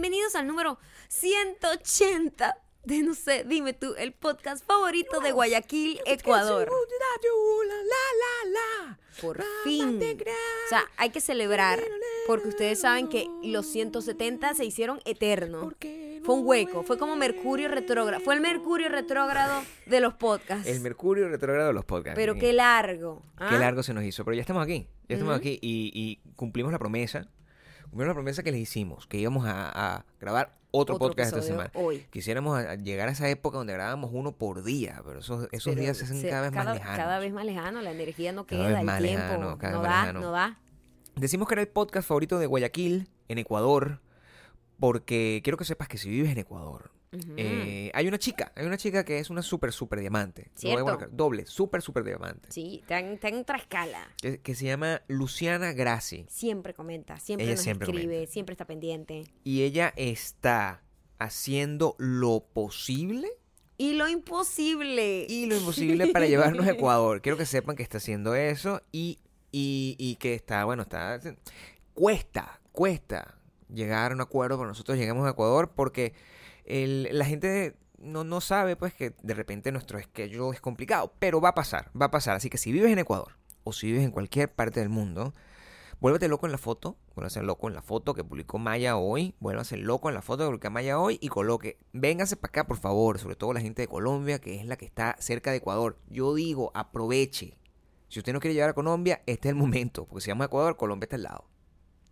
Bienvenidos al número 180 de, no sé, dime tú, el podcast favorito de Guayaquil, Ecuador. Por fin. O sea, hay que celebrar porque ustedes saben que los 170 se hicieron eternos. Fue un hueco, fue como Mercurio retrógrado. Fue el Mercurio retrógrado de los podcasts. El Mercurio retrógrado de los podcasts. Pero qué largo. Qué ¿ah? largo se nos hizo. Pero ya estamos aquí. Ya estamos aquí y, y cumplimos la promesa. Cumplimos la promesa que les hicimos, que íbamos a, a grabar otro, Otro podcast esta semana. hoy. Quisiéramos a- a llegar a esa época donde grabábamos uno por día, pero esos, esos Pero días se hacen se- cada vez más lejanos. Cada vez más lejano, la energía no Cada queda, vez el más tiempo lejano, cada no vez da, lejano. no da. Decimos que era el podcast favorito de Guayaquil, en Ecuador, porque quiero que sepas que si vives en Ecuador, Eh, hay una chica, hay una chica que es una súper, súper diamante. Cierto. Doble, súper, súper diamante. Sí, está en, está en otra escala. Que, que se llama Luciana Grassi. Siempre comenta, siempre Ella nos siempre escribe, comenta. siempre está pendiente. Y ella está haciendo lo posible Y lo imposible. y lo imposible para llevarnos a Ecuador. Quiero que sepan que está haciendo eso y, y, y que está, bueno, está... Cuesta, cuesta llegar a un acuerdo para nosotros lleguemos a Ecuador porque el- la gente no, no sabe pues que de repente nuestro schedule es complicado, pero va a pasar, va a pasar. Así que si vives en Ecuador o si vives en cualquier parte del mundo, vuélvete loco en la foto, vuélvase loco en la foto que publicó Maya hoy, vuélvase loco en la foto que publicó Maya hoy y coloque, véngase para acá por favor, sobre todo la gente de Colombia que es la que está cerca de Ecuador. Yo digo, aproveche. Si usted no quiere llegar a Colombia, este es el momento, porque si vamos a Ecuador, Colombia está al lado.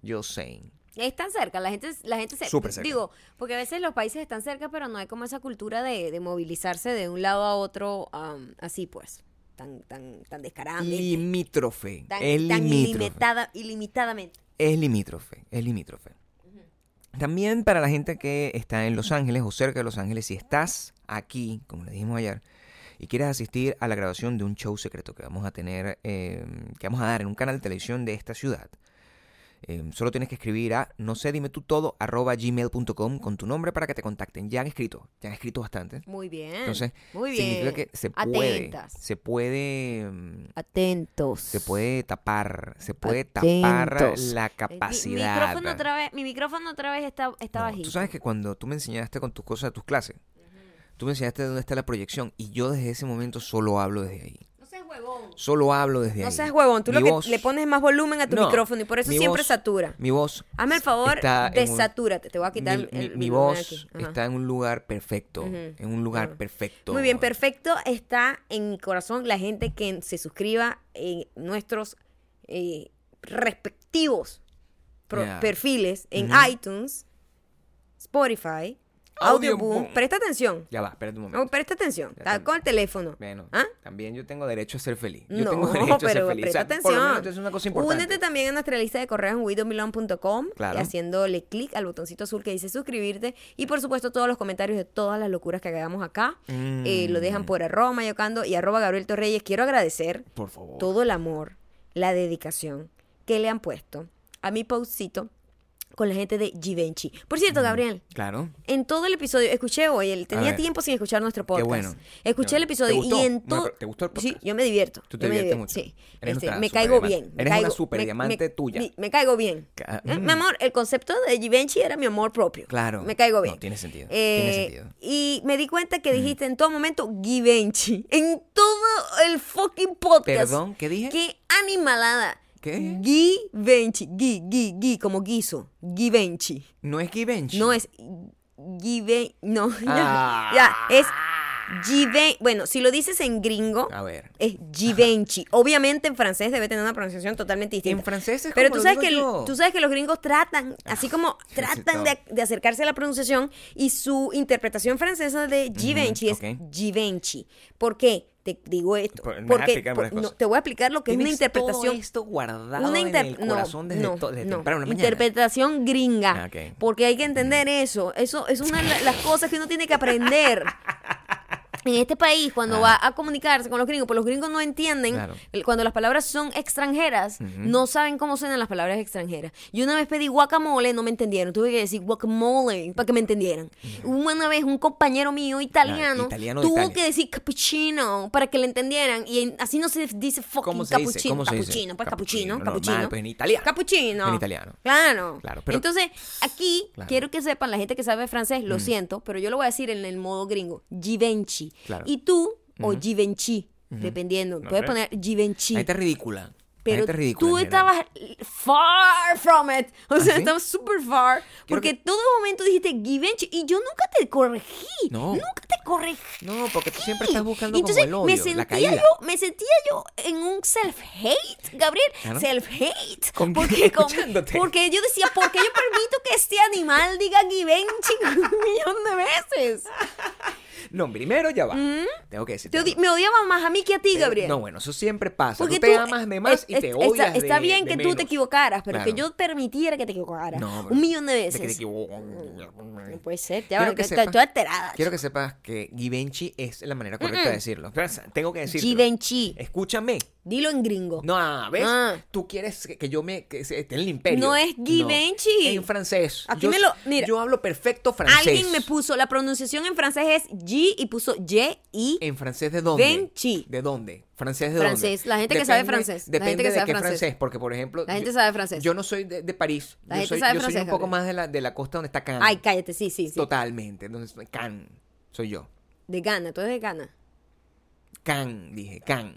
Yo saying. Están cerca, la gente, la gente se... Súper cerca. Digo, porque a veces los países están cerca, pero no hay como esa cultura de, de movilizarse de un lado a otro um, así pues, tan, tan, tan descaradamente. Limítrofe. tan, es tan limítrofe. ilimitada, ilimitadamente. Es limítrofe, es limítrofe. También para la gente que está en Los Ángeles o cerca de Los Ángeles, si estás aquí, como le dijimos ayer, y quieres asistir a la grabación de un show secreto que vamos a tener, eh, que vamos a dar en un canal de televisión de esta ciudad, eh, solo tienes que escribir a no sé, dime tú todo, arroba gmail.com con tu nombre para que te contacten. Ya han escrito, ya han escrito bastante. Muy bien. Entonces, muy bien. significa que se puede, Atentas. se puede, mm, Atentos. se puede tapar, se puede tapar Atentos. la Eh, mi- capacidad. Mi, micrófono otra vez, mi micrófono otra vez está, está No, bajito. Tú sabes que cuando tú me enseñaste con tus cosas de tus clases, tú me enseñaste dónde está la proyección y yo desde ese momento solo hablo desde ahí. Huevón. Solo hablo desde ahí. No seas huevón. Tú Mi lo que voz- le pones más volumen a tu No, micrófono y por eso siempre voz- satura. Mi voz. Hazme el favor, un- desatúrate. Te voy a quitar mi, el, mi- el mi volumen voz está en un lugar perfecto. En un lugar perfecto. Muy bien, perfecto. Está en mi corazón la gente que se suscriba en nuestros eh, respectivos perfiles en iTunes, Spotify, Audioboom. Presta atención. Ya va, espérate un No, momento. presta atención. Ya Está con el teléfono. Bueno, ¿Ah? también yo tengo derecho a ser feliz. Yo No, tengo derecho a ser pero. O presta sea, por lo menos atención. eso es una cosa importante. Únete también a nuestra lista de correos en widomilon.com Claro. y haciéndole clic al botoncito azul que dice suscribirte. Y por supuesto, todos los comentarios de todas las locuras que hagamos acá eh, lo dejan Mm, por arroba mayocando y arroba Gabriel Torreyes. Quiero agradecer Por favor. todo el amor, la dedicación que le han puesto a mi postcito con la gente de Givenchy. Por Mm. cierto, Gabriel, Claro. en todo el episodio, escuché hoy, el, tenía tiempo sin escuchar nuestro podcast. bueno. Escuché Qué el episodio ¿Te gustó? y en No, todo. ¿te gustó el Sí, podcast? yo me divierto. Tú te diviertes mucho. Sí. Eres Este, me caigo bien. me Eres una caigo- superdiamante me- tuya. Me, me caigo bien. Ca- ¿Eh? mm. Mi amor, el concepto de Givenchy era mi amor propio. Claro. Me caigo No, bien. tiene sentido, Eh, tiene sentido. Y me di cuenta que dijiste en todo momento Givenchy. En todo el fucking podcast. Perdón, ¿qué dije? Qué animalada. ¿Qué? Givenchy. Gui, gui, gui, como guiso. Givenchy. No es Givenchy. No es Givenchy. No, Ah. ya, ya, es Givenchy. Bueno, si lo dices en gringo, A ver. es Givenchy. Obviamente en francés debe tener una pronunciación totalmente distinta. En francés es Pero como tú sabes, que, yo. Ah, tú sabes que los gringos tratan, así como sí, tratan de, de acercarse a la pronunciación y su interpretación francesa de Givenchy es. Givenchy. ¿Por qué? Te digo esto. Porque por- no, te voy a explicar lo que es una interpretación todo esto guardado una en inter- el corazón desde, no, to- desde no, temprano interpretación gringa Ah, porque hay que entender eso eso es una de la- las cosas que uno tiene que aprender en este país, cuando Ah. va a comunicarse con los gringos, pues los gringos no entienden, Claro. cuando las palabras son extranjeras, no saben cómo suenan las palabras extranjeras. Yo una vez pedí guacamole, no me entendieron, tuve que decir guacamole para que me entendieran. Una vez un compañero mío italiano, italiano de tuvo Italia. que decir cappuccino para que le entendieran, y así no se dice fucking ¿Cómo se cappuccino, ¿Cómo se dice? cappuccino, pues Cappuccino, cappuccino, normal, cappuccino. pues en italiano. Cappuccino. En italiano. Claro. Claro, pero- Entonces, aquí Claro. Mm. quiero que sepan, la gente que sabe francés, lo siento, pero yo lo voy a decir en el modo gringo, Givenchy. Claro. Y tú, o Givenchy, dependiendo, puedes Ok. poner Givenchy. La gente es ridícula. Pero la es ridícula. tú estabas far from it. O ¿Ah, sea, sí? estabas super far. Porque que- todo momento dijiste Givenchy y yo nunca te corregí. No. Nunca te corregí. No, porque tú siempre estás buscando Entonces, como el me odio, la sentía caída. yo, me sentía yo en un self-hate, Gabriel, Claro. self-hate. Porque, con- porque yo decía, ¿por qué yo permito que este animal diga Givenchy un millón de veces? No, primero ya va. Tengo que decirte. Te odi- algo. me odiaba más a mí que a ti, Eh, Gabriel. No, bueno, eso siempre pasa. Porque tú te amas de más es- y te es- odias está, de- está bien de que tú te menos. equivocaras, pero que Claro. yo permitiera que te equivocaras. No, pero- un millón de de veces. que te equivo- No puede ser, ya Quiero va, que estoy, sepas- estoy alterada. Quiero que sepas que Givenchy es la manera correcta de decirlo. Pero, Tengo que decirlo. Givenchy. Escúchame. Dilo en gringo. No, ah, ¿ves? Ah. Tú quieres que, que yo me que esté en el imperio. No es Givenchy. En francés. Aquí yo, me lo- mira. yo hablo perfecto francés. Alguien me puso, la pronunciación en francés es G y puso Y-I. ¿En francés de dónde? Givenchy. ¿De dónde? ¿Francés de Francés. dónde? La gente que sabe francés. La Depende gente que de sabe qué francés. francés. Porque, por ejemplo... La gente yo- sabe francés. Yo no soy de, de París. La yo gente soy, sabe yo soy francés, un poco más de la, de la costa donde está Cannes. Ay, cállate, sí, sí, sí. Totalmente. Está Cannes. Soy yo. De Ghana, tú eres de Ghana. Cannes, dije. Cannes.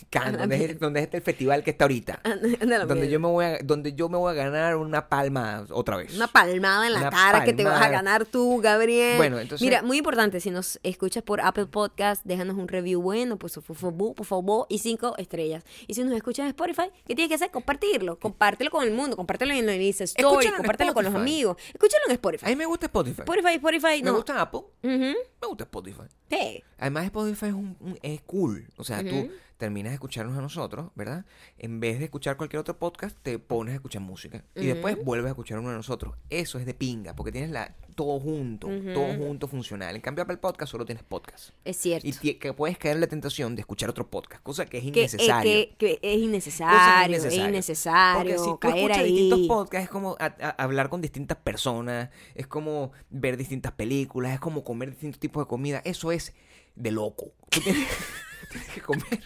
Cannes, donde es, donde es este el festival que está ahorita. Donde yo me voy a, donde yo me voy a ganar una palma otra vez. Una palmada en la Una cara que te vas a ganar tú, Gabriel. Bueno, entonces- Mira, muy importante, si nos escuchas por Apple Podcast, déjanos un review bueno, pues por favor, por favor, y cinco estrellas. Y si nos escuchas en Spotify, ¿qué tienes que hacer? Compartirlo. Compártelo con el mundo, compártelo en el Insta Story, Escúchalo compártelo con los amigos. Escúchalo en Spotify. A mí me gusta Spotify. Spotify, Spotify, me no. gusta Apple. Me gusta Spotify. Sí. Además, Spotify es, un, un- es cool. O sea, tú terminas de escucharnos a nosotros, ¿verdad? En vez de escuchar cualquier otro podcast, te pones a escuchar música. Y después vuelves a escuchar uno de nosotros. Eso es de pinga, porque tienes la todo junto, todo junto funcional. En cambio, Apple Podcast solo tienes podcast. Es cierto. Y que puedes caer en la tentación de escuchar otro podcast, cosa que es que, eh, innecesario. que- que es Cosa que innecesario, es innecesario, Porque si tú caer escuchas ahí. distintos podcasts, es como a- a- hablar con distintas personas, es como ver distintas películas, es como comer distintos tipos de comida. Eso es de loco. Tú tienes, tienes que comer.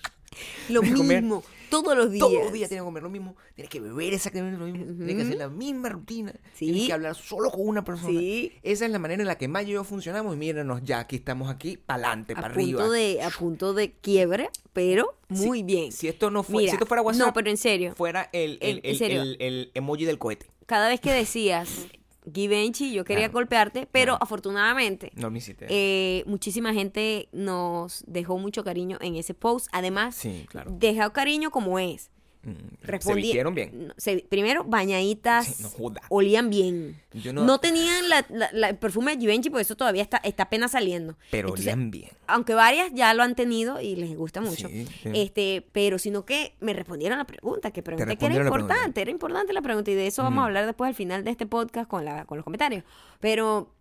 Lo comer mismo, todos los días. Todos los días tienes que comer lo mismo, tienes que beber exactamente lo mismo, tienes que hacer la misma rutina, Sí. tienes que hablar solo con una persona. Sí. Esa es la manera en la que Mayo y yo funcionamos y míranos ya, aquí estamos aquí, para adelante, para arriba. de a punto de quiebre, pero muy bien. Si esto no fue, Mira, si esto fuera WhatsApp, no, pero en serio, fuera el, el, el- el emoji del cohete. cada vez que decías Givenchy, yo quería Claro. golpearte, pero Claro. afortunadamente No me hiciste. eh, muchísima gente nos dejó mucho cariño en ese post. Además, Sí, claro. cariño como es. Mm, Se vistieron bien. se- primero, bañaditas, Sí, no joda. olían bien. Yo no, no- tenían la, la- la- el perfume de Givenchy, porque eso todavía está, está apenas saliendo. Pero Entonces, olían bien. aunque varias ya lo han tenido y les gusta mucho, Sí, sí. este, pero sino que me respondieron la pregunta, que pregunté que era la pregunta. importante, era importante la pregunta y de eso vamos a hablar después al final de este podcast con, la, con los comentarios. Pero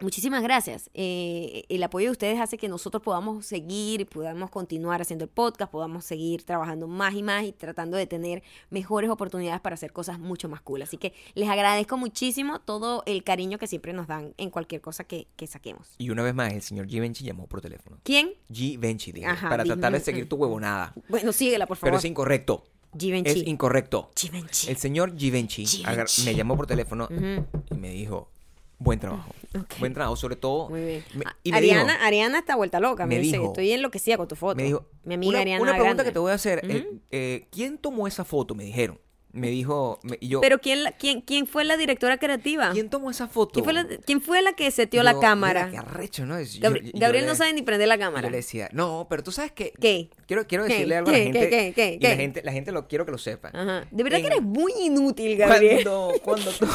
muchísimas gracias. Eh, el apoyo de ustedes hace que nosotros podamos seguir y podamos continuar haciendo el podcast, podamos seguir trabajando más y más y tratando de tener mejores oportunidades para hacer cosas mucho más cool. Así que les agradezco muchísimo todo el cariño que siempre nos dan en cualquier cosa que, que saquemos. Y una vez más, el señor Givenchy llamó por teléfono. ¿Quién? Givenchy, dije, Ajá, para tratar de seguir tu huevonada. Bueno, síguela, por favor. Pero es incorrecto. Givenchy. Es incorrecto. Givenchy. El señor Givenchy, me llamó por teléfono y me dijo, buen trabajo. Buen trabajo, sobre todo. Muy bien. me- Ah, y me Ariana, dijo, Ariana está vuelta loca. Me, me dice, dijo- estoy enloquecida con tu foto. me dijo, Mi amiga una, Ariana una pregunta Grande. que te voy a hacer. eh, eh, ¿Quién tomó esa foto? Me dijeron. Me dijo, y yo, Pero ¿quién, quién, ¿quién fue la directora creativa? ¿quién tomó esa foto? ¿Quién fue la, quién fue la que seteó Yo, la mira, cámara? qué arrecho, ¿no? Yo- Gabriel no sabe ni prender la cámara. Yo le decía, no, pero tú sabes que... ¿Qué? Quiero, quiero ¿Qué? decirle algo a la gente. ¿Qué? ¿Qué? ¿Qué? y la gente, la gente lo quiero que lo sepa. Ajá. De verdad que eres muy inútil, Gabriel. Cuando, cuando tú,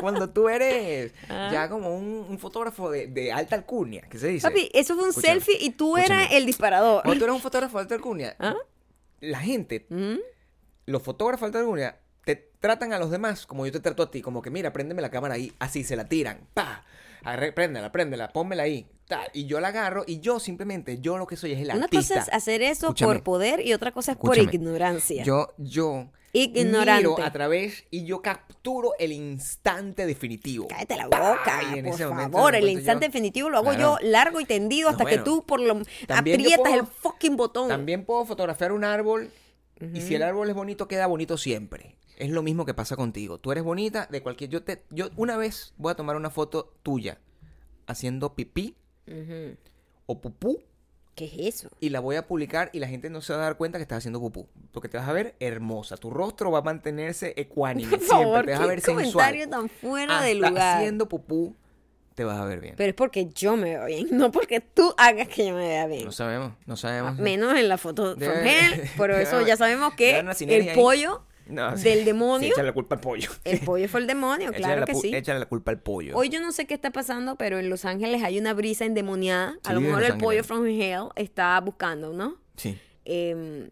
cuando tú eres Ah. ya como un, un fotógrafo de, de alta alcurnia, ¿qué se dice? Papi, eso fue un Escúchame, selfie y tú escúchame. eras el disparador. Cuando tú eres un fotógrafo de alta alcurnia, ¿Ah? la gente, ¿Mm? los fotógrafos de alta alcurnia, te tratan a los demás como yo te trato a ti, como que mira, préndeme la cámara ahí, así se la tiran, pa, agarre, préndela, préndela, pónmela ahí. tal, y yo la agarro y yo simplemente, yo lo que soy es el Una artista. cosa es hacer eso Escúchame. por poder y otra cosa es por ignorancia. Yo, yo Ignorante. miro a través y yo capturo el instante definitivo. Cállate la boca, por favor. El instante yo- definitivo lo hago Claro. yo largo y tendido No, hasta que tú por lo aprietas puedo- el fucking botón. También puedo fotografiar un árbol y si el árbol es bonito, queda bonito siempre. Es lo mismo que pasa contigo. Tú eres bonita de cualquier... Yo, te, yo una vez voy a tomar una foto tuya haciendo pipí o pupú ¿Qué es eso? y la voy a publicar y la gente no se va a dar cuenta que estás haciendo pupú. Porque te vas a ver hermosa. Tu rostro va a mantenerse ecuánime. Por siempre. favor, te vas a ver sensual. comentario tan fuera de lugar. haciendo pupú te vas a ver bien. Pero es porque yo me veo bien, no porque tú hagas que yo me vea bien. No sabemos, no sabemos. Menos en la foto from hell, pero eso ya sabemos que el pollo No, del demonio, échale la culpa al pollo. el pollo fue el demonio, claro la que sí. Échale la culpa al pollo. Hoy yo no sé qué está pasando, pero en Los Ángeles hay una brisa endemoniada. A lo mejor el pollo from hell está buscando, ¿no? Sí. Em,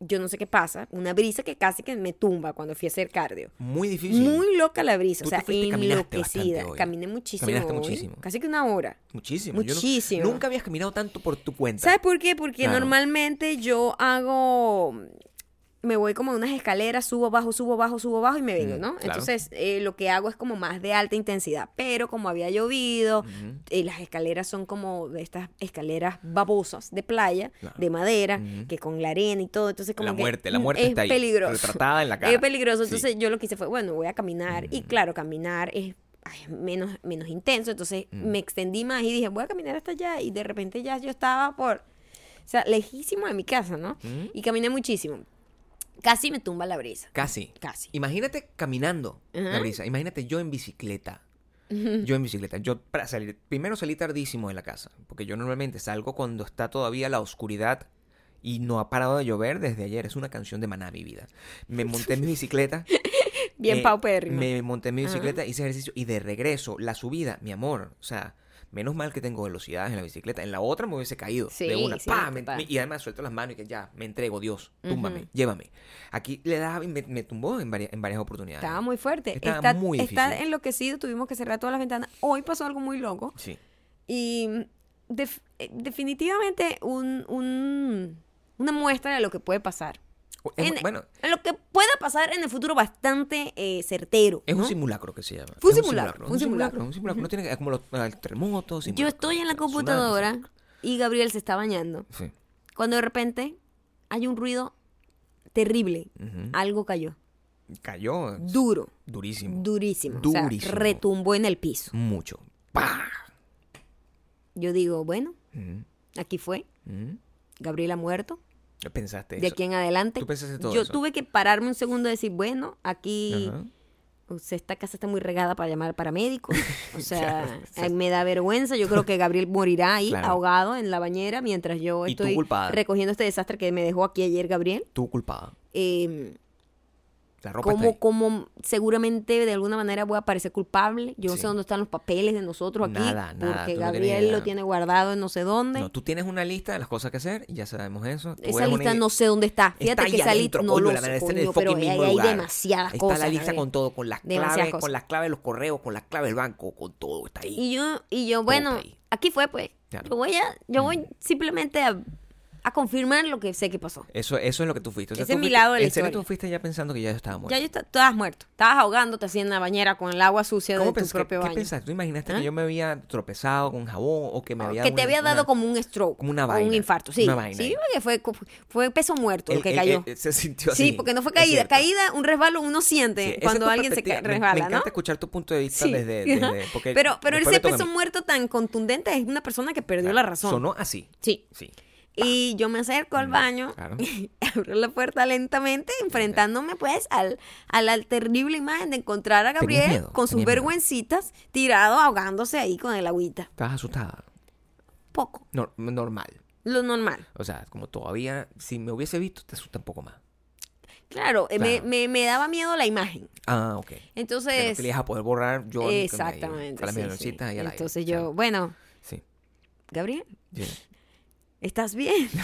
yo no sé qué pasa. Una brisa que casi que me tumba cuando fui a hacer cardio. Muy difícil. Muy loca la brisa, Tú o sea, fuiste enloquecida. hoy. Caminé muchísimo. Caminaste hoy, muchísimo. Casi que una hora. Muchísimo. No- Muchísimo. nunca habías caminado tanto por tu cuenta. ¿Sabes por qué? Porque Claro. normalmente yo hago. Me voy como unas escaleras, subo, bajo, subo, bajo, subo, bajo y me vengo, ¿no? claro. Entonces, eh, lo que hago es como más de alta intensidad. Pero como había llovido, eh, las escaleras son como de estas escaleras babosas de playa, Claro. de madera, que con la arena y todo. Entonces, como La que muerte, la muerte es está ahí, peligroso. retratada en la cara. Es peligroso. Sí. Entonces, yo lo que hice fue, bueno, voy a caminar. Y claro, caminar es ay, menos, menos intenso. Entonces, me extendí más y dije, voy a caminar hasta allá. Y de repente ya yo estaba por, o sea, lejísimo de mi casa, ¿no? Y caminé muchísimo. Casi me tumba la brisa. Casi. Casi. Imagínate caminando la brisa. Imagínate yo en bicicleta. Yo en bicicleta. Yo para salir, primero salí tardísimo de la casa, porque yo normalmente salgo cuando está todavía la oscuridad y no ha parado de llover desde ayer. Es una canción de Maná, mi vida. Me monté en mi bicicleta. Bien eh. Me monté en mi Ajá. bicicleta, hice ejercicio y de regreso, la subida, mi amor, o sea, menos mal que tengo velocidades en la bicicleta. En la otra me hubiese caído Sí, de una. sí, ¡pa! Me- me- y además suelto las manos y que ya, me entrego, Dios, túmbame, llévame. Aquí le daba me, me tumbó en varias, en varias oportunidades. Estaba muy fuerte. Estaba está, muy está difícil. enloquecido, tuvimos que cerrar todas las ventanas. Hoy pasó algo muy loco. Sí. Y eh, definitivamente un, un- una muestra de lo que puede pasar. En- bueno, En lo que pueda pasar en el futuro bastante eh, certero. es un simulacro que se llama. Fue un simulacro, un simulacro. Un simulacro. No tiene que- como los terremotos. Yo estoy en la tsunamis, computadora y Gabriel se está bañando. Sí. Cuando de repente hay un ruido terrible. Algo cayó. Cayó. Duro. Durísimo. Durísimo. O sea, Durísimo. retumbó en el piso. Mucho. ¡Pah! Yo digo, bueno, aquí fue. Gabriel ha muerto. ¿Qué pensaste De eso? aquí en adelante. ¿Tú pensaste todo Yo eso? tuve que pararme un segundo y decir, bueno, aquí o sea, esta casa está muy regada para llamar paramédicos. O sea, Claro, eh, me da vergüenza. Yo creo que Gabriel morirá ahí, Claro. ahogado en la bañera, mientras yo estoy recogiendo este desastre que me dejó aquí ayer Gabriel. Tú culpada. Eh, La ropa está como, ahí. como seguramente de alguna manera voy a parecer culpable. Yo no sé dónde están los papeles de nosotros aquí. Nada, nada, porque no Gabriel lo tiene guardado en no sé dónde. No, tú tienes una lista de las cosas que hacer y ya sabemos eso. Tú esa lista no sé dónde está. Fíjate Está que ahí esa lista no lo sé, está coño, pero ahí hay lugar. demasiadas Está cosas. la lista Gabriel. con todo, con las Demasiadas claves, cosas. con las claves de los correos, con las claves del banco, con todo, está ahí. Y yo, y yo bueno, está ahí. aquí fue pues. Claro. Yo voy a, yo voy simplemente a, a confirmar lo que sé que pasó. Eso, eso es lo que tú fuiste. O sea, Ese tú es mi fuiste- lado de la En serio historia. tú fuiste ya pensando que ya yo estaba muerto. Ya yo estaba, estabas muerto. Estabas ahogándote así en la bañera con el agua sucia de ¿Cómo tu pens- propio qué, qué baño. pensaste? ¿Tú imaginaste ¿Ah? que yo me había tropezado con jabón o que me había que dado te una- había dado una- como un stroke. como una o vaina, un infarto. Sí, una vaina sí, porque fue, fue peso muerto el- lo que el- cayó. el- se sintió así. sí, porque no fue es caída. cierto. Caída, un resbalo, uno Sí, siente esa es cuando tu alguien se perspectiva. ca- Me- resbala, Me, ¿no? encanta escuchar tu punto de vista Sí. desde, desde- porque pero pero después ese me toca a peso mí. muerto tan contundente es una persona que perdió la razón. Sonó así. Sí. Sí. Y yo me acerco al baño, claro. y abro la puerta lentamente, enfrentándome pues al, a la terrible imagen de encontrar a Gabriel miedo, con sus miedo. vergüencitas tirado ahogándose ahí con el agüita. Estabas asustada. Poco, No, normal. lo normal. O sea, como todavía, si me hubiese visto, te asusta un poco más. Claro, eh, Me, me, me daba miedo la imagen. Ah, ok. Que no Entonces, le ibas a poder borrar yo. que me- exactamente. Con las sí, aire. Entonces yo, bueno, Sí. Gabriel, sí. ¿Estás bien?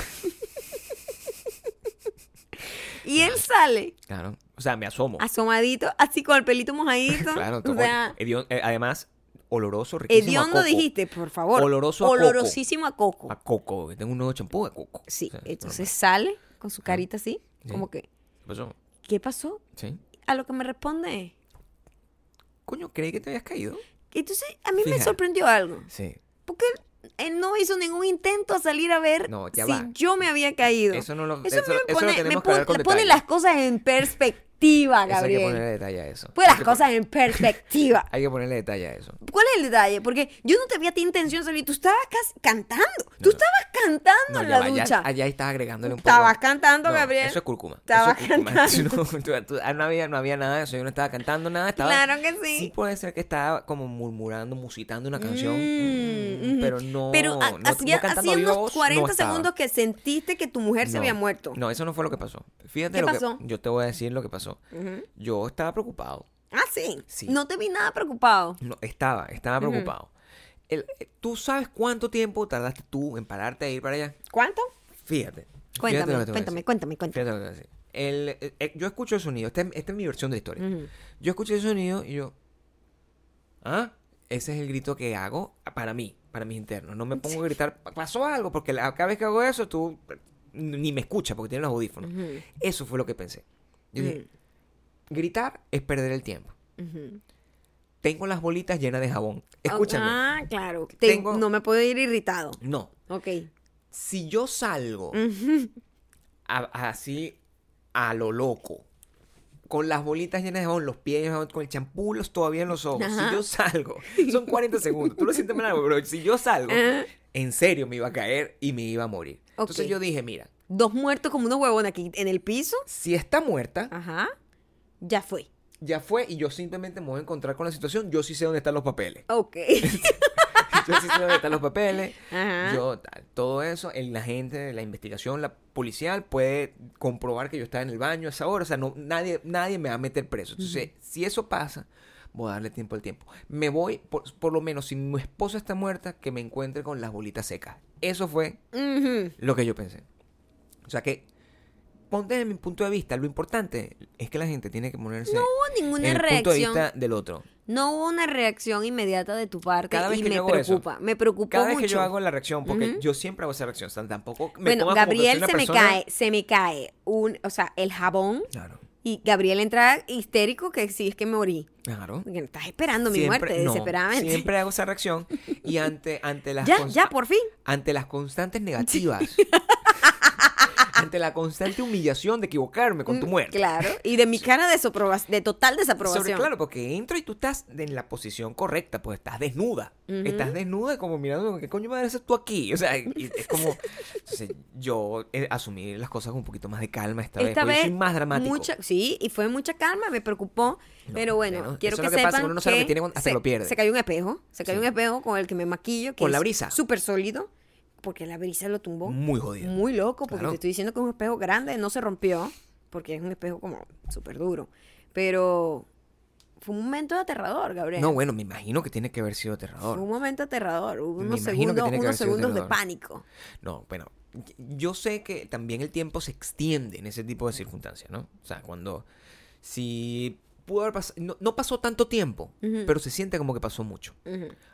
y él sale Claro. O sea, me asomo. asomadito, así con el pelito mojadito. Claro, o sea, eh, además, oloroso, riquísimo. a Hediondo coco. dijiste, por favor. Oloroso a coco. Olorosísimo a coco. A coco, tengo un nuevo champú de coco. Sí, O sea, entonces normal. sale con su carita así, Sí. como que, ¿Qué pasó? ¿qué pasó? ¿Sí? A lo que me responde. Coño, creí que te habías caído. Entonces, a mí me sorprendió algo. Sí. Porque él no hizo ningún intento a salir a ver No, si va. yo me había caído. Eso no lo, Eso, eso, me pone, lo me tenemos pone- con las cosas en perspectiva, Eso hay que ponerle detalle a eso. Pues las cosas en perspectiva. Hay que ponerle detalle a eso. ¿Cuál es el detalle? Porque yo no te vi a ti intención de salir. Tú estabas casi cantando. Tú estabas cantando No, en la va, ducha. allá estás agregándole un poco. Estabas cantando, Gabriel. Eso es cúrcuma. Estabas es cantando. No, tú- tú- ah, no había, no había nada de eso. Yo no estaba cantando nada. Estaba, Claro que sí. Sí puede ser que estaba como murmurando, musitando una canción. Mm, mm, pero no. Pero a- hacía, unos voz, 40 no estaba. segundos que sentiste que tu mujer se había muerto. No, eso no fue lo que pasó. Fíjate ¿Qué lo pasó? que. Yo te voy a decir lo que pasó. Ujú. Yo estaba preocupado. Ah, sí. Sí. No te vi nada preocupado. No, estaba, estaba preocupado. El- eh, ¿Tú sabes cuánto tiempo tardaste tú en pararte a ir para allá? ¿Cuánto? Fíjate. fíjate Cuéntame, lo que te cuéntame, cuéntame, cuéntame. Fíjate lo que te voy a decir. El, eh, eh, yo escucho el sonido. Esta, es- esta es mi versión de la historia. Ujú. Yo escuché el sonido y yo. ¿Ah? Ese es el grito que hago para mí, para mis internos. No me pongo a gritar, pasó algo, porque la- cada vez que hago eso, tú eh, ni me escuchas porque tienes los audífonos. Ujú. Eso fue lo que pensé. Yo dije, Mm. Gritar es perder el tiempo. Tengo las bolitas llenas de jabón. Escúchame. Ah, claro. Te- Tengo- No me puedo ir irritado. No. Ok. Si yo salgo a- así a lo loco, con las bolitas llenas de jabón, los pies, con el champú los todavía en los ojos, Ajá. si yo salgo, son 40 segundos, tú lo sientes mal, pero si yo salgo, Ajá. en serio me iba a caer y me iba a morir. Entonces yo dije, mira, Dos muertos como unos huevones aquí en el piso. si está muerta, Ajá. Ya fue. ya fue y yo simplemente me voy a encontrar con la situación, yo sí sé dónde están los papeles. Ok. Yo sí sé dónde están los papeles. Ajá. Yo, tal, todo eso, el agente, la investigación, la policial puede comprobar que yo estaba en el baño a esa hora. O sea, no, nadie, nadie me va a meter preso. Entonces, si eso pasa, voy a darle tiempo al tiempo. Me voy, por, por lo menos, si mi esposa está muerta, que me encuentre con las bolitas secas. Eso fue lo que yo pensé. O sea que, ponte desde mi punto de vista, lo importante es que la gente tiene que ponerse No hubo ninguna en el punto de reacción. vista del otro. No hubo una reacción inmediata de tu parte Cada vez y que me yo hago eso, preocupa. Me preocupó Cada vez mucho. que yo hago la reacción, porque yo siempre hago esa reacción, o sea, tampoco me bueno, pongo como que Gabriel soy una se me cae, se me cae un, o sea, el jabón Claro, y Gabriel entra histérico que sí es que me morí. claro. Porque estás esperando mi muerte no, desesperadamente. Siempre hago esa reacción y ante, ante las ya, ya, por fin. ante las constantes negativas, ante la constante humillación de equivocarme con tu muerte. Mm, Claro. Y de mi cara de, de total desaprobación. Sobre, claro, porque entro y tú estás en la posición correcta, pues estás desnuda. Estás desnuda como mirando, ¿qué coño madre haces tú aquí? O sea, y es como... Entonces, yo eh, asumí las cosas con un poquito más de calma esta, Esta vez, soy más dramático. mucha- sí, y fue mucha calma, me preocupó. pero bueno, bueno, quiero eso que, es lo que pasa, uno no sabe lo que tiene hasta se, que lo pierde. se cayó un espejo, se cayó Sí. un espejo con el que me maquillo, que Con la brisa. súper sólido, porque la brisa lo tumbó. Muy jodido. Muy loco, porque Claro. te estoy diciendo que es un espejo grande, no se rompió, porque es un espejo como súper duro. Pero fue un momento aterrador, Gabriel. No, bueno, me imagino que tiene que haber sido Fue un aterrador. momento aterrador, hubo unos segundos, unos segundos de aterrador. pánico. No, bueno, yo sé que también el tiempo se extiende en ese tipo de circunstancias, ¿no? O sea, cuando si pudo haber pasado, no, no pasó tanto tiempo, pero se siente como que pasó mucho.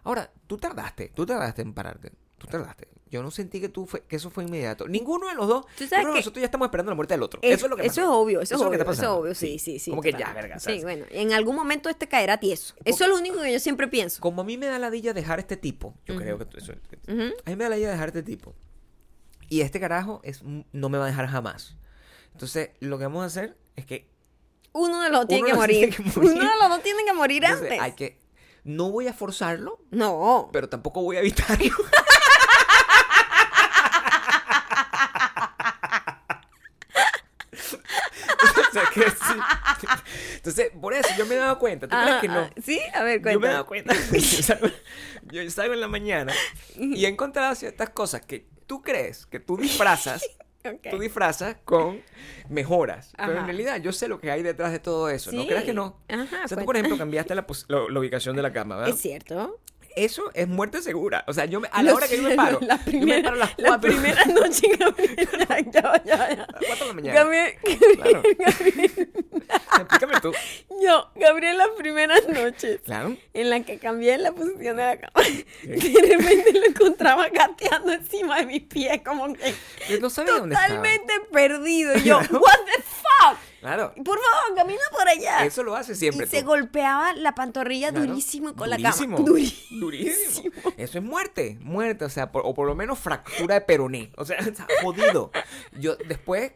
Ahora, tú tardaste, tú tardaste en pararte, tú tardaste. Yo no sentí que tú fue, que eso fue inmediato. Ninguno de los dos. Tú sabes que- nosotros ya estamos esperando la muerte del otro. Es- eso es lo que eso pasó. es obvio, eso, es lo que obvio, está eso es obvio, sí, sí, sí. Como que ya, verga, Sí, bueno, en algún momento este caerá tieso. Eso es lo único que yo siempre pienso. Como a mí me da la dilla dejar este tipo, yo creo que eso, a mí me da la idea dejar este tipo. Y este carajo es, no me va a dejar jamás. Entonces, lo que vamos a hacer es que Uno de los dos tiene que morir. tiene que morir. Uno de los dos tiene que morir entonces, antes. hay que no voy a forzarlo, No. pero tampoco voy a evitarlo. sea, que sí. Entonces, por eso yo me he dado cuenta. ¿Tú crees Ah, que no? ah, Sí, a ver, Yo me he cuéntame. dado cuenta. Yo salgo, yo salgo en la mañana y he encontrado ciertas cosas que tú crees que tú disfrazas tú disfrazas con mejoras. Pero en realidad yo sé lo que hay detrás de todo eso. No Sí. creas que no. Ajá, o sea, tú, por ejemplo, cambiaste la ubicación de la cama, ¿verdad? Es cierto. Eso es muerte segura. O sea, yo me- a la Lo hora que yo me paro, La yo primera, me paro a las la 4 primera noche, Gabriel. Ya, ya, ya. A las 4 de la mañana. Gabriel, Claro. Gabriel, Explícame tú. yo, Gabriel Gabriel las primeras noches. Claro. En la que cambié la posición de la cama. De repente lo encontraba gateando encima de mis pies, como que Yo no sabía dónde estaba. totalmente perdido. Y yo, ¿What the fuck? Claro. Por favor, camina por allá. Eso lo hace siempre. y se golpeaba la pantorrilla Claro. durísimo con la cama. Durísimo. Durísimo. Eso es muerte, muerte, o sea, por- o por lo menos fractura de peroné, o sea, jodido. Yo después,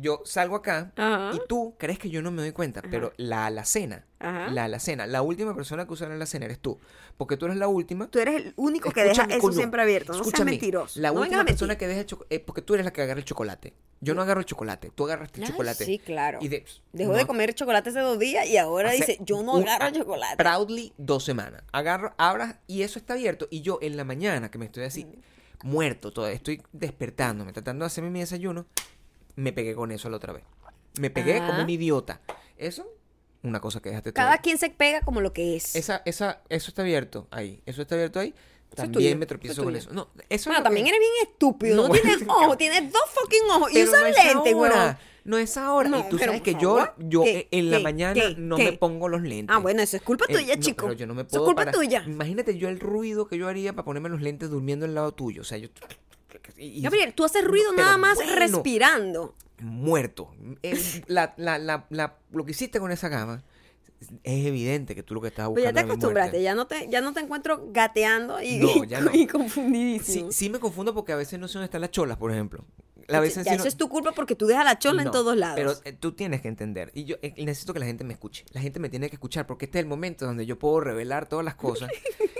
yo salgo acá Ajá. y tú crees que yo no me doy cuenta, pero la alacena, Ajá. la alacena, la última persona que usa la alacena eres tú, porque tú eres la última. Tú eres el único que deja eso coño, siempre abierto. No seas mentiroso. La No vengas última mentir. persona que deja el chocolate, porque tú eres la que agarra el chocolate. Yo no agarro el chocolate, tú agarras el Ah, chocolate. Sí, claro. Y de- Dejó no- de comer chocolate hace dos días y ahora Hace dice, yo no un- agarro chocolate. Proudly dos semanas. Agarro, abras y eso está abierto. Y yo en la mañana, que me estoy así, muerto, todavía estoy despertándome, tratando de hacerme mi desayuno, me pegué con eso la otra vez. Me pegué Ah. como un idiota. Eso, una cosa que dejaste Cada quien se pega como lo que es. Esa, esa, eso está abierto ahí. Eso está abierto ahí. También me eso es tropiezo con eso. No, eso bueno, es también que- eres bien estúpido. No, No, tienes ojos, tienes dos fucking ojos. Y usas no lentes, weón. No es ahora. No, y tú sabes que yo, yo ¿qué? en la mañana ¿Qué? no me pongo los lentes. Ah, bueno, eso es culpa Eh, tuya, chico. pero yo no me Eso puedo es culpa tuya. Imagínate yo el ruido que yo haría para ponerme los lentes durmiendo al lado tuyo. O sea, yo. y- Gabriel, tú haces ruido nada más bueno, respirando. Muerto. El- la- la- la- la- lo que hiciste con esa cama es evidente que tú lo que estabas Pues buscando. ya te acostumbraste, ya no te, ya no te encuentro gateando y, No, ya no. y Sí, confundidísimo. sí me confundo porque a veces no sé dónde están las cholas, por ejemplo. La Ya veces sí eso no- es tu culpa porque tú dejas la chola en todos lados. Pero eh, tú tienes que entender. Y yo eh, necesito que la gente me escuche. La gente me tiene que escuchar porque este es el momento donde yo puedo revelar todas las cosas